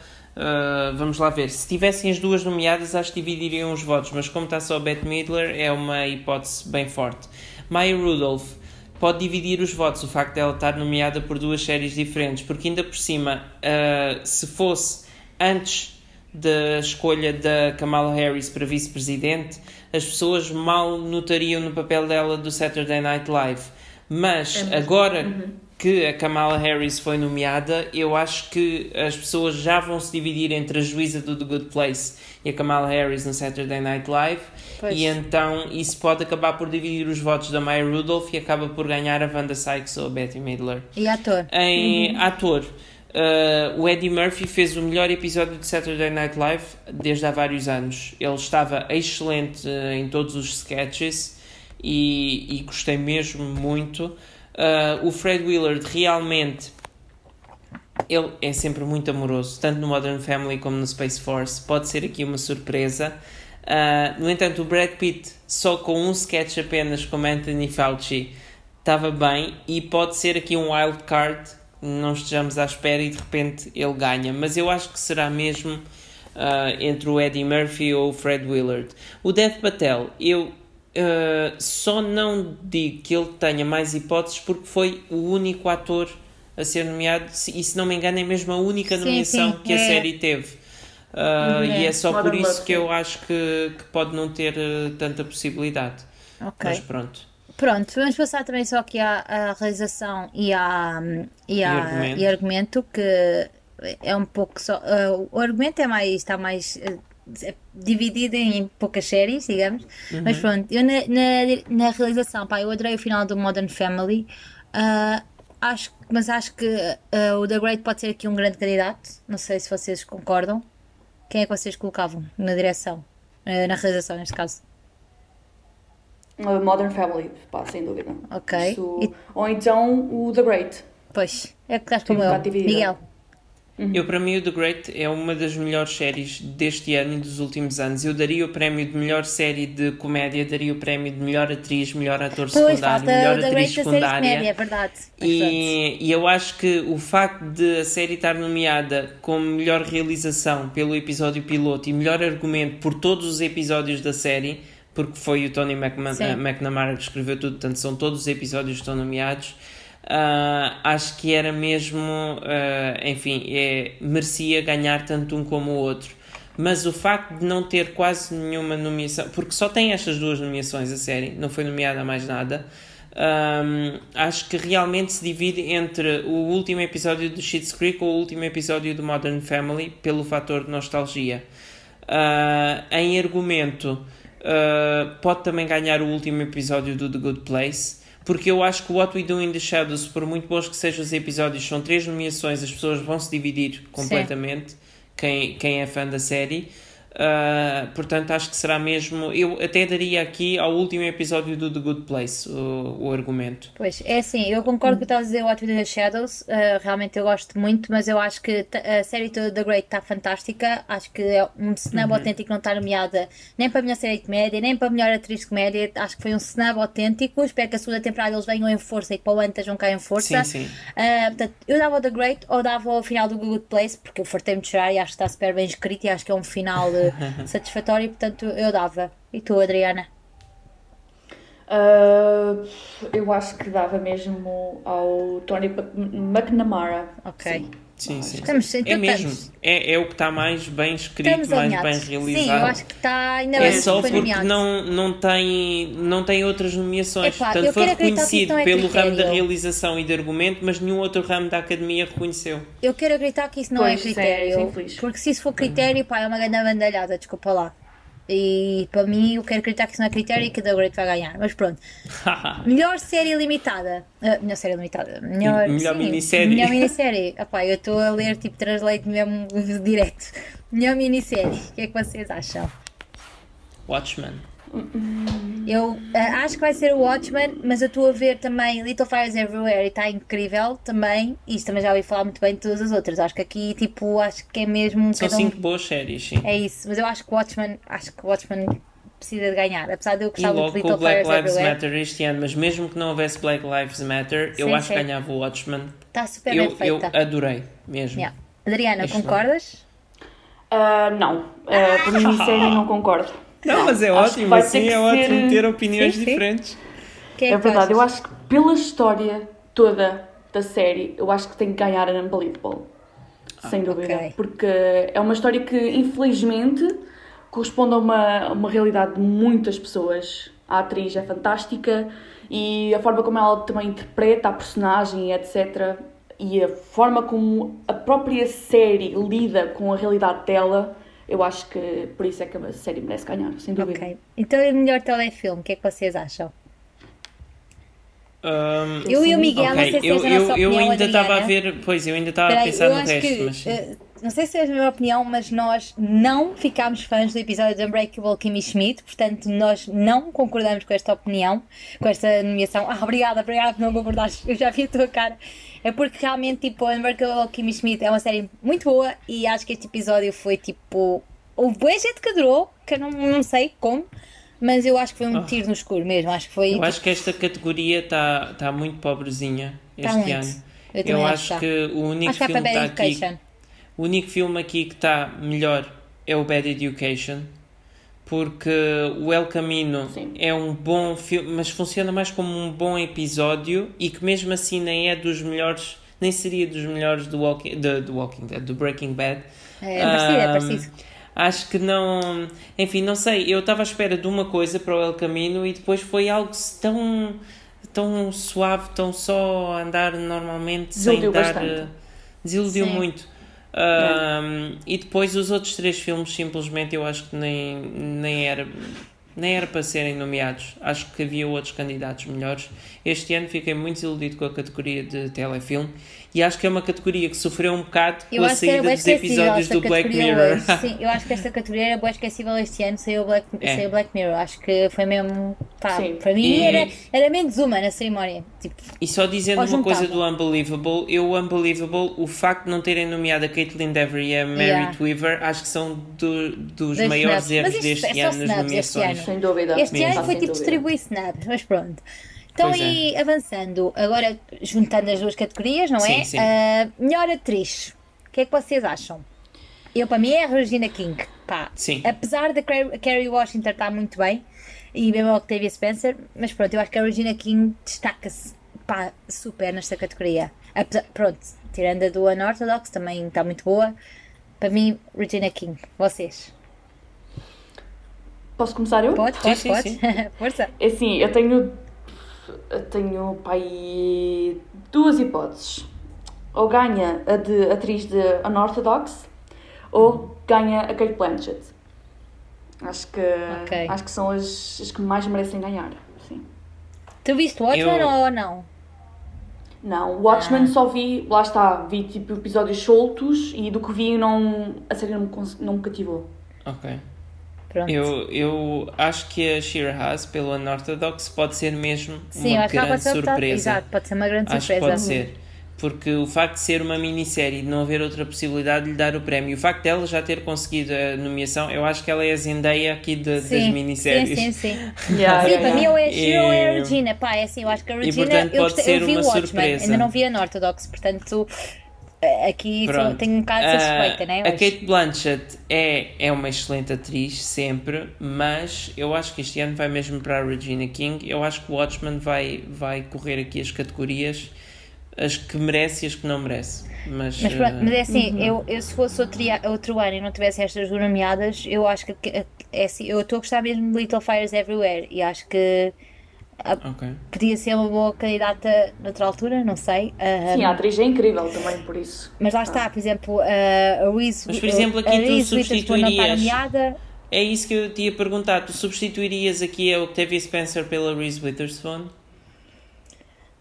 vamos lá ver. Se tivessem as duas nomeadas, acho que dividiriam os votos, mas como está só a Bette Midler, é uma hipótese bem forte. Maya Rudolph pode dividir os votos o facto de ela estar nomeada por duas séries diferentes, porque ainda por cima, uh, se fosse antes da escolha da Kamala Harris para vice-presidente, as pessoas mal notariam no papel dela do Saturday Night Live. Mas é agora uhum. Que a Kamala Harris foi nomeada, eu acho que as pessoas já vão se dividir entre a juíza do The Good Place e a Kamala Harris no Saturday Night Live Pois. E então isso pode acabar por dividir os votos da Maya Rudolph e acaba por ganhar a Wanda Sykes ou a Betty Midler. E ator? Em uhum. ator. Uh, o Eddie Murphy fez o melhor episódio de Saturday Night Live desde há vários anos. Ele estava excelente uh, em todos os sketches e, e gostei mesmo muito. Uh, o Fred Willard realmente ele é sempre muito amoroso, tanto no Modern Family como no Space Force. Pode ser aqui uma surpresa. Uh, no entanto, o Brad Pitt, só com um sketch apenas como Anthony Fauci, estava bem e pode ser aqui um wild card, não estejamos à espera e de repente ele ganha. Mas eu acho que será mesmo uh, entre o Eddie Murphy ou o Fred Willard. O Dev Patel, eu uh, só não digo que ele tenha mais hipóteses porque foi o único ator a ser nomeado e se não me engano é mesmo a única nomeação sim, sim. que a é. série teve. Uh, E é só por isso que eu acho que, que pode não ter uh, tanta possibilidade. Ok. Mas pronto. Pronto, vamos passar também só aqui à, à realização e, à, e, à, e, argumento. e argumento, que é um pouco só. Uh, o argumento é mais, está mais é dividido em poucas séries, digamos. Uhum. Mas pronto, eu na, na, na, realização, pá, eu adorei o final do Modern Family. Uh, acho, mas acho que uh, o The Great pode ser aqui um grande candidato. Não sei se vocês concordam. Quem é que vocês colocavam na direção? Eh, na realização, neste caso? Modern Family, pá, sem dúvida. Ok. Isso... E... Ou então o The Great. Pois, é que estás como eu. Miguel. Uhum. Eu, para mim, o The Great é uma das melhores séries deste ano e dos últimos anos. Eu daria o prémio de melhor série de comédia, daria o prémio de melhor atriz, melhor ator pois, secundário, melhor The atriz secundária. Comédia, é verdade. E, e, eu acho que o facto de a série estar nomeada como melhor realização pelo episódio piloto e melhor argumento por todos os episódios da série, porque foi o Tony McNamara que escreveu tudo, portanto são todos os episódios que estão nomeados Uh, acho que era mesmo, uh, enfim, é, merecia ganhar tanto um como o outro. Mas o facto de não ter quase nenhuma nomeação, porque só tem estas duas nomeações a série, não foi nomeada mais nada, um, acho que realmente se divide entre o último episódio do Schitt's Creek ou o último episódio do Modern Family pelo fator de nostalgia. Uh, em argumento, pode também ganhar o último episódio do The Good Place porque eu acho que o What We Do in the Shadows, por muito bons que sejam os episódios, são três nomeações, as pessoas vão se dividir completamente, quem, quem é fã da série. Uh, portanto, acho que será mesmo. Eu até daria aqui ao último episódio do The Good Place o, o argumento. Pois, é assim, eu concordo com o que estás a dizer, Do in the Shadows. Uh, realmente eu gosto muito, mas eu acho que a série toda The Great está fantástica. Acho que é um snub uhum. autêntico, não está nomeada nem para a melhor série de comédia, nem para a melhor atriz de comédia. Acho que foi um snub autêntico. Espero que a segunda temporada eles venham em força e que para o ano estejam cá em força. Sim, sim. Uh, portanto, eu dava o The Great ou dava o final do Good Place, porque eu fartei-me de chorar e acho que está super bem escrito e acho que é um final satisfatório, portanto eu dava. E tu, Adriana? Uh, eu acho que dava mesmo ao Tony McNamara. Ok. Sim. Sim, sim. Estamos, então, é mesmo. É, é o que está mais bem escrito, mais bem realizado. Sim, eu acho que está ainda é bem É só porque não, não, tem, não tem outras nomeações. Epá, Portanto, foi reconhecido é pelo critério. ramo da realização e de argumento, mas nenhum outro ramo da academia reconheceu. Eu quero acreditar que isso não é pois, é critério. porque se isso for critério, pá, é uma grande bandalhada, desculpa lá. E para mim, eu quero acreditar que isso não é critério e que The Great vai ganhar. Mas pronto. melhor série limitada. Uh, melhor série limitada. Melhor, melhor sim, minissérie. Melhor minissérie. Epá, eu estou a ler tipo translate mesmo direto. Melhor minissérie. O que é que vocês acham? Watchmen. Eu uh, acho que vai ser o Watchmen, mas eu estou a ver também Little Fires Everywhere e está incrível também. E isso também já ouvi falar muito bem de todas as outras. Acho que aqui, tipo, acho que é mesmo. São cinco um... boas séries, sim. É isso, mas eu acho que o Watchmen, acho que o Watchmen precisa de ganhar. Apesar de eu gostar muito de Little Black Fires Lives Everywhere. Matter este ano, mas mesmo que não houvesse Black Lives Matter, sim, eu acho sim. que ganhava o Watchmen. Está super eu, bem feita. Eu adorei, mesmo. Yeah. Adriana, concordas? Uh, não, uh, por mim série não concordo. Não, mas é ótimo, assim é ser... ótimo ter opiniões sim, sim. diferentes. Que é, é verdade, eu acho que pela história toda da série, eu acho que tem que ganhar a Unbelievable. Ah, sem dúvida. Okay. Porque é uma história que, infelizmente, corresponde a uma, uma realidade de muitas pessoas. A atriz é fantástica e a forma como ela também interpreta a personagem, etc. E a forma como a própria série lida com a realidade dela eu acho que por isso é que a série merece ganhar, sem dúvida. Ok. Então é o melhor telefilme, o que é que vocês acham? Um, eu e o Miguel, okay. não sei se eu, é a nossa eu, eu ainda estava a ver, pois eu ainda estava a pensar no resto, que, mas uh, não sei se é a minha opinião, mas nós não ficámos fãs do episódio de Unbreakable Kimmy Schmidt, portanto nós não concordamos com esta opinião, com esta nomeação. Ah, obrigada, obrigada por não concordares, eu já vi a tua cara. É porque realmente, tipo, Unbreakable Kimmy Schmidt é uma série muito boa e acho que este episódio foi, tipo, houve boa gente que adorou, que eu não, não sei como, mas eu acho que foi um oh. tiro no escuro mesmo. Acho que foi, eu tipo... acho que esta categoria está tá muito pobrezinha tá este tá ano. Eu, eu acho, acho que o único acho filme que está aqui. O único filme aqui que está melhor é o Bad Education porque o El Camino Sim. é um bom filme, mas funciona mais como um bom episódio e que mesmo assim nem é dos melhores, nem seria dos melhores do Walking, do, do Walking Dead, do Breaking Bad. É, é parecido, um, é parecido. Acho que não. Enfim, não sei. Eu estava à espera de uma coisa para o El Camino e depois foi algo tão tão suave, tão só andar normalmente Desiludiu sem dar. Bastante. Desiludiu Sim. muito. Um, e depois os outros três filmes simplesmente eu acho que nem, nem era nem era para serem nomeados. Acho que havia outros candidatos melhores. Este ano fiquei muito desiludido com a categoria de telefilme e acho que é uma categoria que sofreu um bocado com a saída dos episódios do Black Mirror. hoje. Sim, eu acho que esta categoria era bem esquecível este ano, saiu o Black, É. saiu o Black Mirror. Acho que foi mesmo. Pá, Sim. para mim E- era, era menos uma na cerimónia. Tipo, E só dizendo uma coisa do Unbelievable, eu, o Unbelievable, o facto de não terem nomeado a Caitlyn Dever e a Mary Yeah. Weaver, acho que são do- dos maiores snubs. erros isto deste é ano nas snubs este nomeações. ano. Sem dúvida. Este Mesmo. ano foi tipo distribuir snubs, mas pronto. Então, Pois é. e avançando, agora juntando as duas categorias, não é? Sim, sim. Ah, melhor atriz. O que é que vocês acham? Eu, para mim, é a Regina King. Pá, Sim. Apesar da Carrie Washington estar muito bem, e mesmo a Octavia Spencer, mas pronto, eu acho que a Regina King destaca-se pá, super nesta categoria. Apesar- pronto, tirando a do Unorthodox, também está muito boa. Para mim, Regina King. Vocês? Posso começar eu? Pode, Sim, pode, sim, pode. sim. Força. É assim, eu tenho. Tenho pá, aí duas hipóteses. Ou ganha a de atriz de Unorthodox, ou ganha a Kate Blanchett. Acho que, Ok. acho que são as, as que mais merecem ganhar. Sim. Tu viste Watchmen Eu- ou não? Não, Watchmen Ah. só vi, lá está, vi tipo episódios soltos e do que vi não, a série não me, não me cativou. Ok. Pronto. Eu, eu acho que a Shira Haas, pelo Unorthodox, pode ser mesmo Sim, uma acho que ela grande pode ser surpresa. Exato, pode ser uma grande Acho que surpresa. pode ser. Porque o facto de ser uma minissérie e de não haver outra possibilidade de lhe dar o prémio, o facto dela já ter conseguido a nomeação, eu acho que ela é a Zendaya aqui de- das Sim, minisséries. Sim, sim, sim. Yeah, Sim, yeah, para mim ou é a Shira ou é a E- Regina. Pá, é assim, eu acho que a Regina. portanto, eu, pode gostei- eu ser vi uma o Watchmen, surpresa. ainda não vi a Unorthodox, portanto aqui só tenho um bocado de Ah, suspeita, né? A Mas- Kate Blanchett é, é uma excelente atriz, sempre, mas eu acho que este ano vai mesmo para a Regina King. Eu acho que o Watchmen vai, vai correr aqui as categorias, as que merece e as que não merece. Mas, Mas, pronto, mas é assim, Uhum. eu, eu se fosse outro, outro ano e não tivesse estas duas nomeadas, eu acho que que- é assim, eu estou a gostar mesmo de Little Fires Everywhere e acho que ok. podia ser uma boa candidata noutra altura, não sei. ah, Sim, a atriz é incrível também por isso. Mas lá está, por exemplo, a a Reese Mas, por exemplo, aqui a tu substituirias-. É isso que eu te ia perguntar. Tu substituirias aqui a Octavia Spencer pela Reese Witherspoon?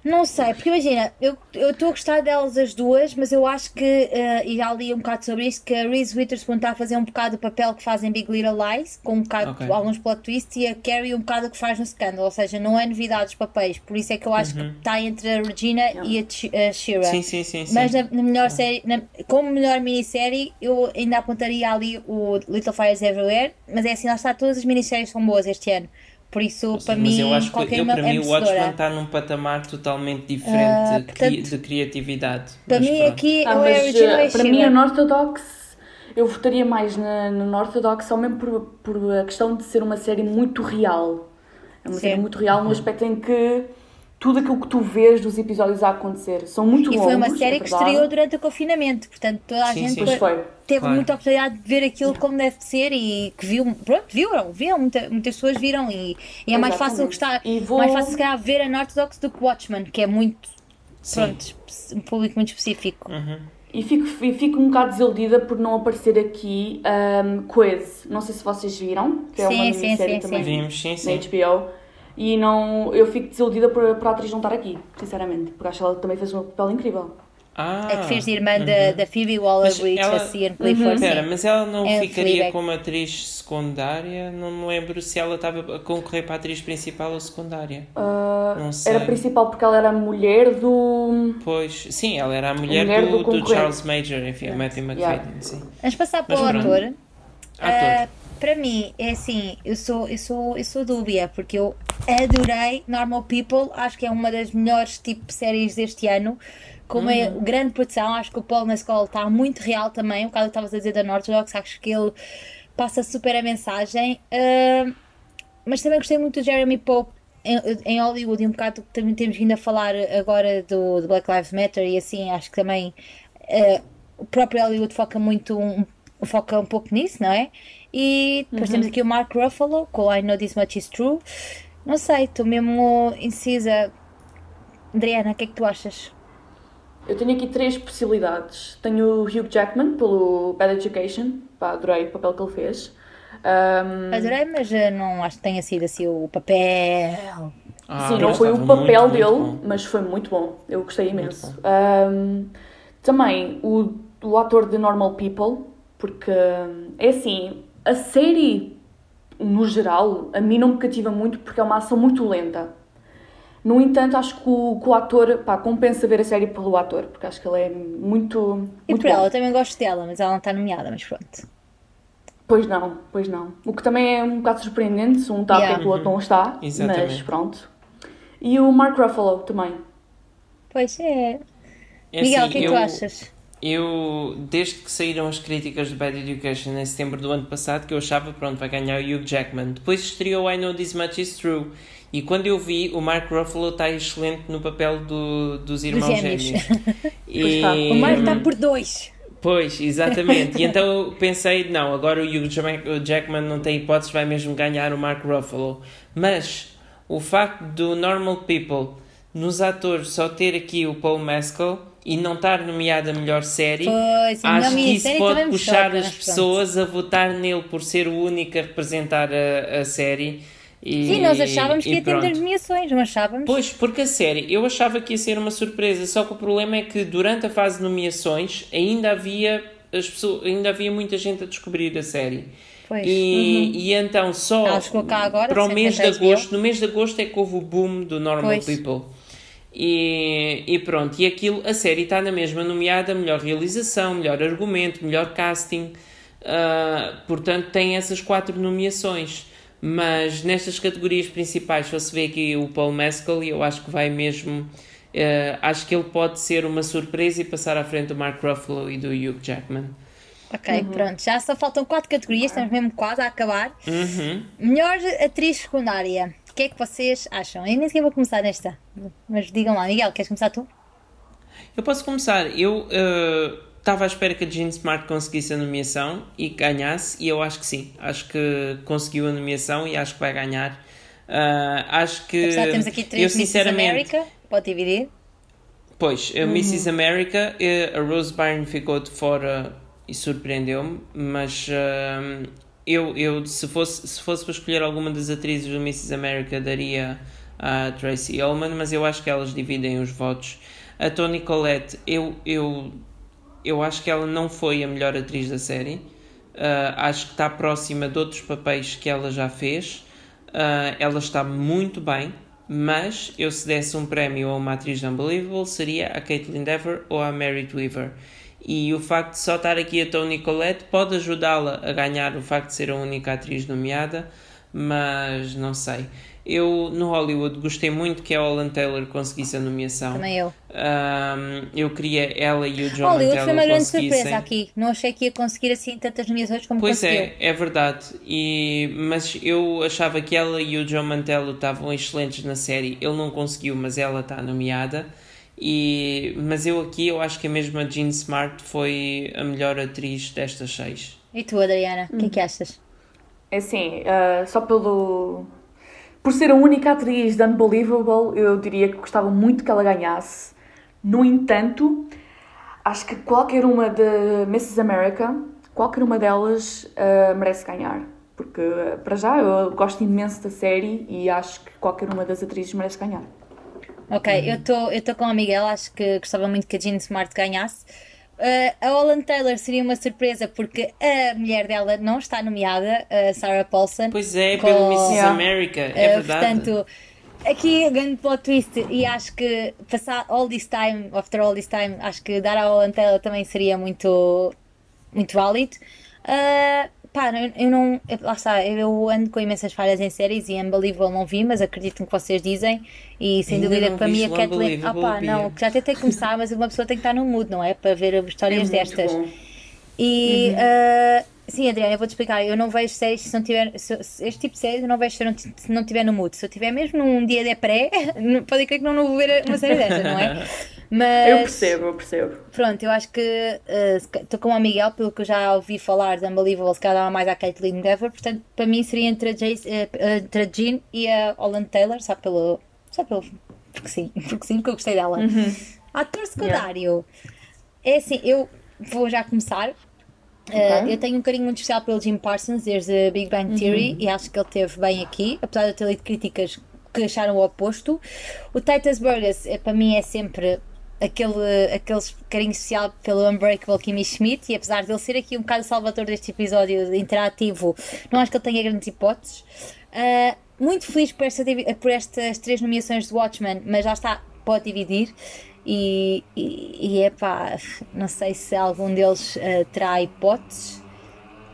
Não sei, porque imagina, eu eu estou a gostar delas as duas, mas eu acho que, eh, e já li um bocado sobre isto, que a Reese Witherspoon está a fazer um bocado o papel que faz em Big Little Lies, com um bocado Ok. alguns plot twists, e a Carrie um bocado o que faz no Scandal, ou seja, não é novidade os papéis, por isso é que eu acho que está entre a Regina e a, a Shira. Sim, sim, sim. sim. Mas na, na melhor série, na- como melhor minissérie, eu ainda apontaria ali o Little Fires Everywhere, mas é assim, lá está, todas as minisséries são boas este ano. Por isso, para mas mim, eu acho que qualquer eu, uma para é mim o Watchmen merecedora. está num patamar totalmente diferente Ah, de cri- portanto, de criatividade. Para mim, pronto. aqui, Ah, é mas é a para mim a Shira. Northodox, eu votaria mais na, no Northodox só mesmo por, por a questão de ser uma série muito real. É uma Sim. série muito real no aspecto em que tudo aquilo que tu vês dos episódios a acontecer são muito E longos. foi uma é série que verdade. estreou durante o confinamento, portanto toda a Sim, gente sim. Foi. teve Claro. muita oportunidade de ver aquilo como deve de ser e que viu, pronto, viram, viram, muita- muitas pessoas viram e, e é mais fácil gostar, E vou- mais fácil se calhar ver a Northodox do que Watchmen, que é muito, Sim. pronto, um público muito específico. Uhum. E fico, e fico um bocado desiludida por não aparecer aqui um, Quiz. Não sei se vocês viram, que é Sim, uma sim, minissérie sim, também Vimos, sim, na sim. HBO. E não, eu fico desiludida por, por a atriz não estar aqui, sinceramente, porque acho que ela também fez um papel incrível. Ah, É que fez de irmã da, da Phoebe Waller-Bridge, ela- a Ian Clifford. Espera, sim. mas ela não É ficaria Fleabag. como atriz secundária? Não me lembro se ela estava a concorrer para a atriz principal ou secundária. Ah, Não sei. era principal porque ela era mulher do. Pois, sim, ela era a mulher, mulher do, do do. Charles Major, enfim, o Matthew McFadden, sim. Vamos passar para Mas o pronto. ator. Ator. Ah, para mim, é assim, eu sou, eu sou, eu sou dúbia, porque eu adorei Normal People, acho que é uma das melhores tipo séries deste ano. Com uma Uhum. grande produção, acho que o Paul Mescal está muito real também. O caso que estavas a dizer da Northodox, acho que ele passa super a mensagem. Ah, mas também gostei muito do Jeremy Pope em, em Hollywood e um bocado que também temos vindo a falar agora do, do Black Lives Matter e assim, acho que também eh, o próprio Hollywood foca muito um, foca um pouco nisso, não é? E depois temos aqui o Mark Ruffalo com I Know This Much Is True. Não sei, estou mesmo indecisa. Adriana, o que é que tu achas? Eu tenho aqui três possibilidades. Tenho o Hugh Jackman pelo Bad Education, pá, adorei o papel que ele fez. Um, Adorei, mas eh, não acho que tenha sido assim o papel. Ah, Sim, não foi o papel muito, muito dele, bom. mas foi muito bom. Eu gostei imenso. Ahm, também o, o ator de Normal People, porque é assim, a série no geral a mim não me cativa muito porque é uma ação muito lenta. No entanto, acho que o, que o ator, pá, compensa ver a série pelo ator, porque acho que ele é muito. E muito por bom. ela, eu também gosto dela, mas ela não está nomeada, mas pronto. Pois não, pois não. O que também é um bocado surpreendente se um está Yeah. porque o outro não está, mas Exatamente. pronto. E o Mark Ruffalo também. Pois é. É Miguel, assim, o que é que eu, tu achas? Eu, desde que saíram as críticas de Bad Education em setembro do ano passado, que eu achava, pronto, vai ganhar o Hugh Jackman. Depois estreou I Know This Much Is True. E quando eu vi, o Mark Ruffalo está excelente no papel do, dos irmãos gêmeos. gêmeos. E, está. O Marco está por dois. Pois, exatamente. E então pensei, não, agora o Hugh Jackman não tem hipótese, vai mesmo ganhar o Mark Ruffalo. Mas o facto do Normal People, nos atores, só ter aqui o Paul Mescal e não estar nomeado a melhor série, Pois, acho que isso pode puxar as mas pronto. pessoas a votar nele por ser o único a representar a, a série. E, Sim, nós achávamos que ia ter muitas nomeações, não achávamos? Pois, porque a série, eu achava que ia ser uma surpresa, só que o problema é que durante a fase de nomeações ainda havia, as pessoas, ainda havia muita gente a descobrir a série. Pois. E, e então só agora, para o mês de agosto, no mês de agosto é que houve o boom do Normal Pois. People. E, e pronto, e aquilo, a série está na mesma nomeada melhor realização, melhor argumento, melhor casting, ah, portanto tem essas quatro nomeações. Mas nestas categorias principais, só se vê aqui o Paul Mescal e eu acho que vai mesmo. ah, acho que ele pode ser uma surpresa e passar à frente do Mark Ruffalo e do Hugh Jackman. Ok, pronto. Já só faltam quatro categorias, estamos mesmo quase a acabar. Uhum. Melhor atriz secundária. O que é que vocês acham? Eu nem sequer vou começar nesta. Mas digam lá, Miguel, queres começar tu? Eu posso começar. Eu estava à espera que a Jean Smart conseguisse a nomeação e ganhasse, e eu acho que sim. Acho que conseguiu a nomeação e acho que vai ganhar. Ah, acho que. Apesar de temos aqui eu três Mrs. sinceramente. América, pode dividir. Pois, a Mrs. America, eh, a Rose Byrne ficou de fora e surpreendeu-me, mas ah, eu, eu se, fosse, se fosse para escolher alguma das atrizes do Mrs. America, daria a Tracy Ullman, mas eu acho que elas dividem os votos. A Toni Collette, eu, eu, eu acho que ela não foi a melhor atriz da série. Ah, acho que está próxima de outros papéis que ela já fez. Ah, ela está muito bem, mas eu se desse um prémio a uma atriz de Unbelievable seria a Caitlin Dever ou a Mary Weaver. E o facto de só estar aqui a Toni Collette pode ajudá-la a ganhar o facto de ser a única atriz nomeada, mas não sei. Eu no Hollywood gostei muito que a Holland Taylor conseguisse a nomeação. Também eu. Ahm, eu queria ela e o John Hollywood Mantello foi uma grande surpresa aqui. Não achei que ia conseguir assim tantas nomeações como Pois conseguiu. é, é verdade. E, mas eu achava que ela e o John Mantello estavam excelentes na série. Ele não conseguiu, mas ela está nomeada. E, mas eu aqui eu acho que a mesma Jean Smart foi a melhor atriz destas seis. E tu, Adriana, o que é que achas? É assim, ah, só pelo. Por ser a única atriz de Unbelievable, eu diria que gostava muito que ela ganhasse. No entanto, acho que qualquer uma de Mrs. America, qualquer uma delas ah, merece ganhar. Porque, ah, para já, eu gosto imenso da série e acho que qualquer uma das atrizes merece ganhar. Ok, eu estou eu tô com a Miguel, acho que gostava muito que a Jean Smart ganhasse. Uh, a Holland Taylor seria uma surpresa porque a mulher dela não está nomeada, a Sarah Paulson. Pois é, Com- pelo Mrs. Yeah. America, é Uh, verdade. portanto, aqui é grande plot twist e acho que passar all this time, after all this time, acho que dar a Holland Taylor também seria muito, muito válido. Uh, pá, eu, eu não. eu- Lá está, eu ando com imensas falhas em séries e Unbelievable não vi, mas acredito no que vocês dizem. E sem Ainda dúvida para mim a Kathleen. Ah, pá, não, já tentei começar, mas uma pessoa tem que estar no mood, não é? Para ver histórias É destas. bom. E uh, sim, Adriana, eu vou-te explicar. Eu não vejo séries se não tiver. se- se- este tipo de séries eu não vejo se não, se não tiver no mood. Se eu tiver mesmo num dia de pré, não- pode crer que não, não vou ver uma série destas, não é? Mas Eu percebo, eu percebo. pronto, eu acho que estou com o Miguel, pelo que eu já ouvi falar de Unbelievable, se calhar dava mais à Caitlyn Dever, portanto, para mim seria entre a, Jace, eh, entre a Jean e a Holland Taylor, só pelo. Só pelo. Porque sim, porque sim, porque eu gostei dela. Ator secundário. É assim, eu vou já começar. Uh, eu tenho um carinho muito especial pelo Jim Parsons desde Big Bang Theory e acho que ele teve bem aqui, apesar de eu ter lido críticas que acharam o oposto. O Titus Burgess, é, para mim, é sempre aquele, aquele carinho especial pelo Unbreakable Kimmy Schmidt e apesar de ele ser aqui um bocado o salvador deste episódio interativo, não acho que ele tenha grandes hipóteses. Uh, muito feliz por, esta, por estas três nomeações de Watchmen, mas já está, pode dividir. E, e, e é pá, não sei se algum deles uh, terá hipóteses.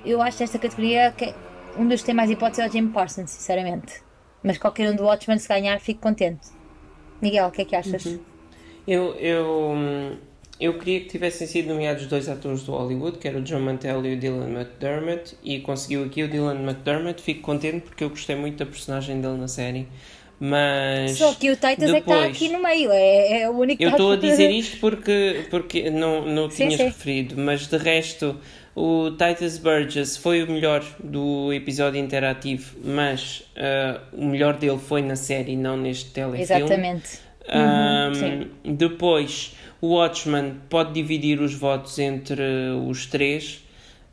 Eu acho esta categoria que um dos que tem mais hipóteses é o Jim Parsons, sinceramente. Mas qualquer um do Watchmen, se ganhar, fico contente. Miguel, o que é que achas? Uhum. Eu, eu, eu queria que tivessem sido nomeados dois atores do Hollywood, que era o John Mantello e o Dylan McDermott, e conseguiu aqui o Dylan McDermott. Fico contente porque eu gostei muito da personagem dele na série. Mas Só que o Titus depois, é que está aqui no meio, é, é o único Eu estou a dizer isto porque, porque não, não sim, tinhas sim. referido, mas de resto o Titus Burgess foi o melhor do episódio interativo, mas uh, o melhor dele foi na série, não neste telefilme. Exatamente. Um, uhum, depois, o Watchman pode dividir os votos entre os três,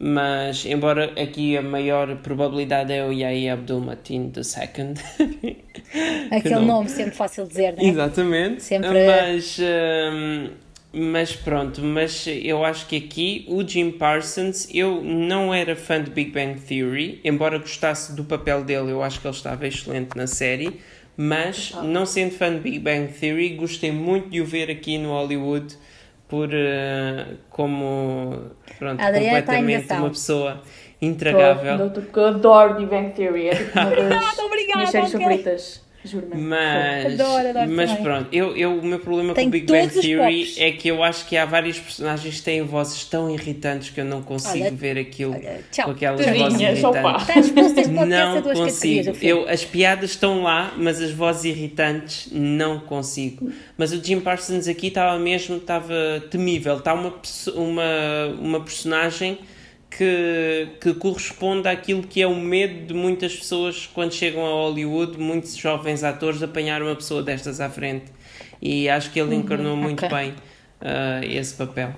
mas embora aqui a maior probabilidade é o Yahya Abdul Mateen II. Aquele não... nome sempre fácil de dizer, não é? Exatamente. Sempre... Mas, um, mas pronto, mas eu acho que aqui o Jim Parsons, eu não era fã de Big Bang Theory, embora gostasse do papel dele, eu acho que ele estava excelente na série mas não sendo fã de Big Bang Theory, gostei muito de o ver aqui no Hollywood por uh, como pronto, completamente uma pessoa intragável. Porque eu adoro Big Bang Theory, é tipo uma das minhas séries favoritas. Mas, adoro, adoro mas também. pronto, eu, eu, o meu problema Tem com o Big Bang Theory é que eu acho que há vários personagens que têm vozes tão irritantes que eu não consigo olha, ver aquilo olha, com aquelas vozes irritantes. não consigo. Eu, as piadas estão lá, mas as vozes irritantes não consigo. Mas o Jim Parsons aqui estava mesmo, estava temível. Está uma, uma, uma personagem que, que corresponde àquilo que é o medo de muitas pessoas quando chegam a Hollywood, muitos jovens atores, apanhar uma pessoa destas à frente. E acho que ele uhum, encarnou uhum, muito okay. bem uh, esse papel.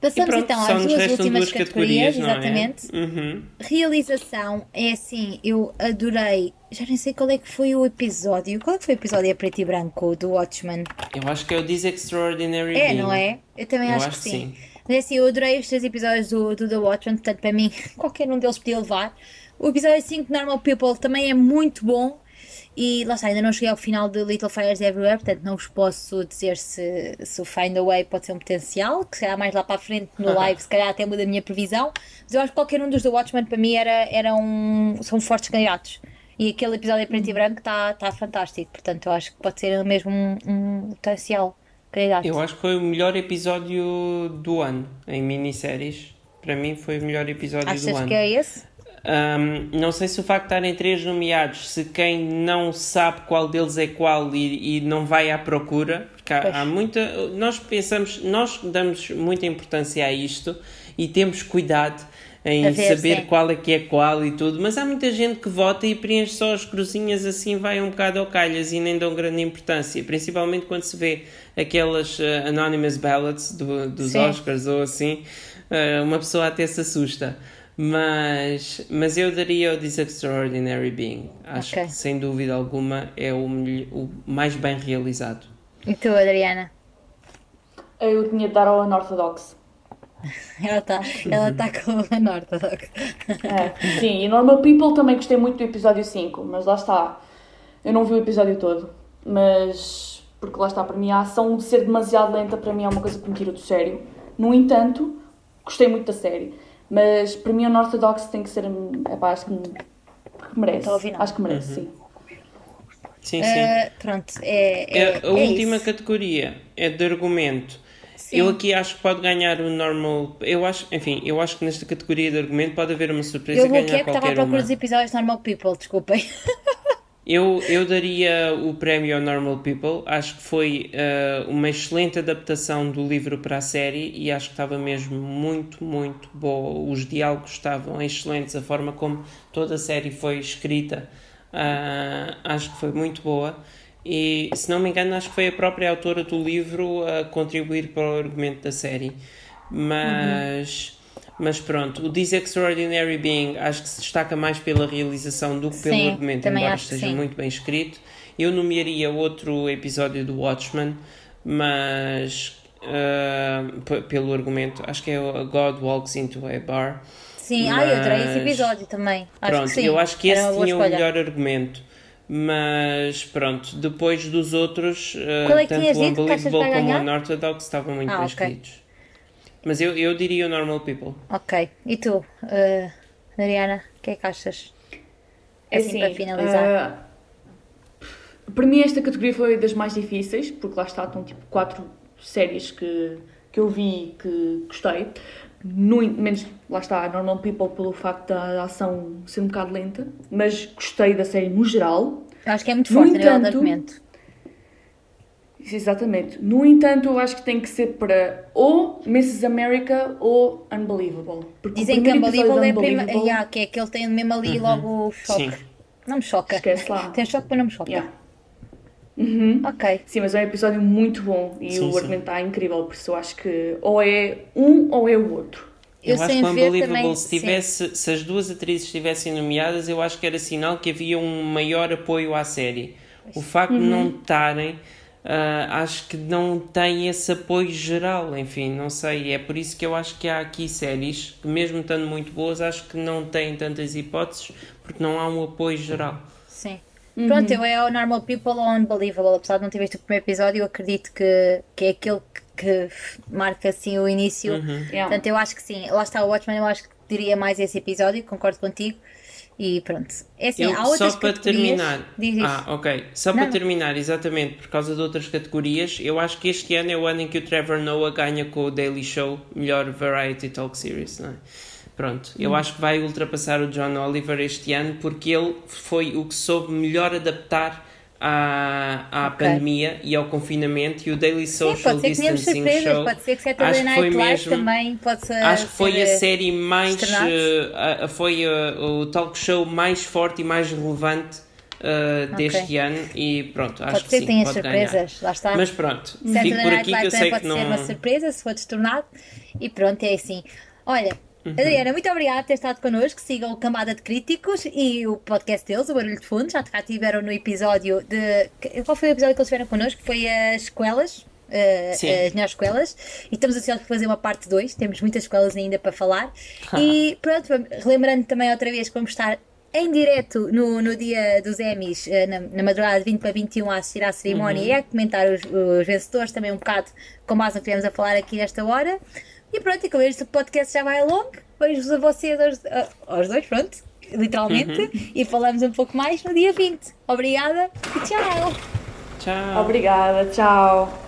Passamos pronto, então às duas últimas categorias, categorias é? exatamente. É? Uhum. Realização é assim, eu adorei. Já nem sei qual é que foi o episódio. Qual é que foi o episódio a preto e branco do Watchmen? Eu acho que é o This Extraordinary É, não é? Eu também eu acho, acho, que sim. sim. Mas é assim, eu adorei os três episódios do, do The Watchmen, portanto, para mim, qualquer um deles podia levar. O episódio 5 Normal People também é muito bom. E lá está, ainda não cheguei ao final de Little Fires Everywhere, portanto não vos posso dizer se, se o Find a Way pode ser um potencial, que será mais lá para a frente no live, se calhar até muda a minha previsão. Mas eu acho que qualquer um dos The Watchmen para mim era, era um, são fortes candidatos. E aquele episódio em preto e branco está tá fantástico, portanto eu acho que pode ser mesmo um, um potencial. Eu acho que foi o melhor episódio do ano em minisséries. Para mim foi o melhor episódio Achas do ano. Achas que é esse? Um, não sei se o facto de estarem três nomeados, se quem não sabe qual deles é qual e, e não vai à procura, porque há, há, muita. Nós pensamos, nós damos muita importância a isto e temos cuidado em ver, saber sim. qual é que é qual e tudo, mas há muita gente que vota e preenche só as cruzinhas assim, vai um bocado ao calhas e nem dão grande importância, principalmente quando se vê aquelas uh, anonymous ballots do, dos sim. Oscars ou assim, uh, uma pessoa até se assusta. Mas, mas eu daria o This Extraordinary Being. Acho okay. que sem dúvida alguma é o, o mais bem realizado. E tu, Adriana? Eu tinha de dar ao Unorthodox. Ela está ela tá com a Unorthodox. É, sim, e Normal People também gostei muito do episódio 5, mas lá está. Eu não vi o episódio todo, mas porque lá está, para mim a ação ser demasiado lenta para mim é uma coisa que me tira do sério. No entanto, gostei muito da série. Mas para mim o Unorthodox tem que ser. Epá, acho que merece. Acho que merece, uhum. sim. Sim, sim. Uh, pronto, é, é, a, a é última isso. categoria é de argumento. Sim. Eu aqui acho que pode ganhar o normal. Eu acho, enfim, eu acho que nesta categoria de argumento pode haver uma surpresa eu ganhar qualquer uma. Eu estava à procura dos episódios Normal People, desculpem. Eu, eu daria o prémio ao Normal People. Acho que foi uh, uma excelente adaptação do livro para a série e acho que estava mesmo muito, muito boa. Os diálogos estavam excelentes, a forma como toda a série foi escrita uh, acho que foi muito boa. E se não me engano, acho que foi a própria autora do livro a contribuir para o argumento da série. Mas. Uhum mas pronto, o This Extraordinary Being acho que se destaca mais pela realização do que pelo sim, argumento, embora esteja muito bem escrito. Eu nomearia outro episódio do Watchmen, mas uh, pelo argumento, acho que é o God Walks into a Bar. Sim, mas... ah, eu adorei esse episódio também. Acho pronto, eu acho que esse tinha o melhor argumento. Mas pronto, depois dos outros, uh, é tanto o Unbelievable como o Unorthodox estavam muito ah, bem okay. escritos. Mas eu, eu diria o Normal People. Ok. E tu, uh, Mariana, o que é que achas? É assim, assim para finalizar. Uh, para mim esta categoria foi das mais difíceis, porque lá está, estão tipo quatro séries que, que eu vi que gostei. No, menos, lá está, Normal People pelo facto da ação ser um bocado lenta, mas gostei da série no geral. Acho que é muito forte no entanto, argumento. Exatamente. No entanto, eu acho que tem que ser para ou Mrs. America ou Unbelievable. Porque Dizem que Unbelievable é prima... yeah, que é que ele tem mesmo ali uhum. logo o choque. Sim. Não me choca. Esquece lá. Tem choque, mas não me choca. Yeah. Uhum. Ok. Sim, mas é um episódio muito bom e sim, o argumento está incrível, por isso eu acho que ou é um ou é o outro. Eu, eu acho que o Unbelievable, também, se, tivesse, se as duas atrizes estivessem nomeadas, eu acho que era sinal que havia um maior apoio à série. O facto uhum. de não estarem, uh, acho que não tem esse apoio geral. Enfim, não sei. É por isso que eu acho que há aqui séries que, mesmo estando muito boas, acho que não têm tantas hipóteses porque não há um apoio geral. Sim. Uhum. Pronto, eu é o Normal People ou Unbelievable. Apesar de não ter visto o primeiro episódio, eu acredito que, que é aquele que, que marca assim o início. Uhum. Yeah. Portanto, eu acho que sim. Lá está o Watchmen, eu acho que diria mais esse episódio, concordo contigo. E pronto. É assim, eu, há outras só para terminar. Ah, ok. Só não. para terminar, exatamente, por causa de outras categorias, eu acho que este ano é o ano em que o Trevor Noah ganha com o Daily Show melhor Variety Talk Series, não é? Pronto, eu hum. acho que vai ultrapassar o John Oliver este ano porque ele foi o que soube melhor adaptar à, à okay. pandemia e ao confinamento e o Daily Social Sim, pode ser Distancing que Show pode ser que Saturday Night Live também pode ser acho que foi a série mais uh, foi uh, o talk show mais forte e mais relevante uh, deste okay. ano e pronto, acho pode que ser sim, tem as surpresas, ganhar. lá está. Mas pronto, Saturday fico por aqui que eu sei pode que não... ser uma surpresa se for destornado e pronto, é assim. Olha. Adriana, muito obrigada por ter estado connosco. Sigam o Camada de Críticos e o podcast deles, o Barulho de Fundo. Já cá tiveram no episódio de. Qual foi o episódio que eles tiveram connosco? Foi as escolas. Uh, as melhores escolas e estamos ansiosos por fazer uma parte 2 temos muitas escolas ainda para falar e pronto, relembrando também outra vez que vamos estar em direto no, no dia dos Emmys, uh, na, na madrugada de 20 para 21 a assistir à cerimónia uhum. e a comentar os, os vencedores também um bocado com base no que tivemos a falar aqui nesta hora e pronto, e como este podcast já vai longo, beijo a vocês aos, aos dois, pronto, literalmente, uhum. e falamos um pouco mais no dia 20. Obrigada e tchau! Tchau! Obrigada, tchau!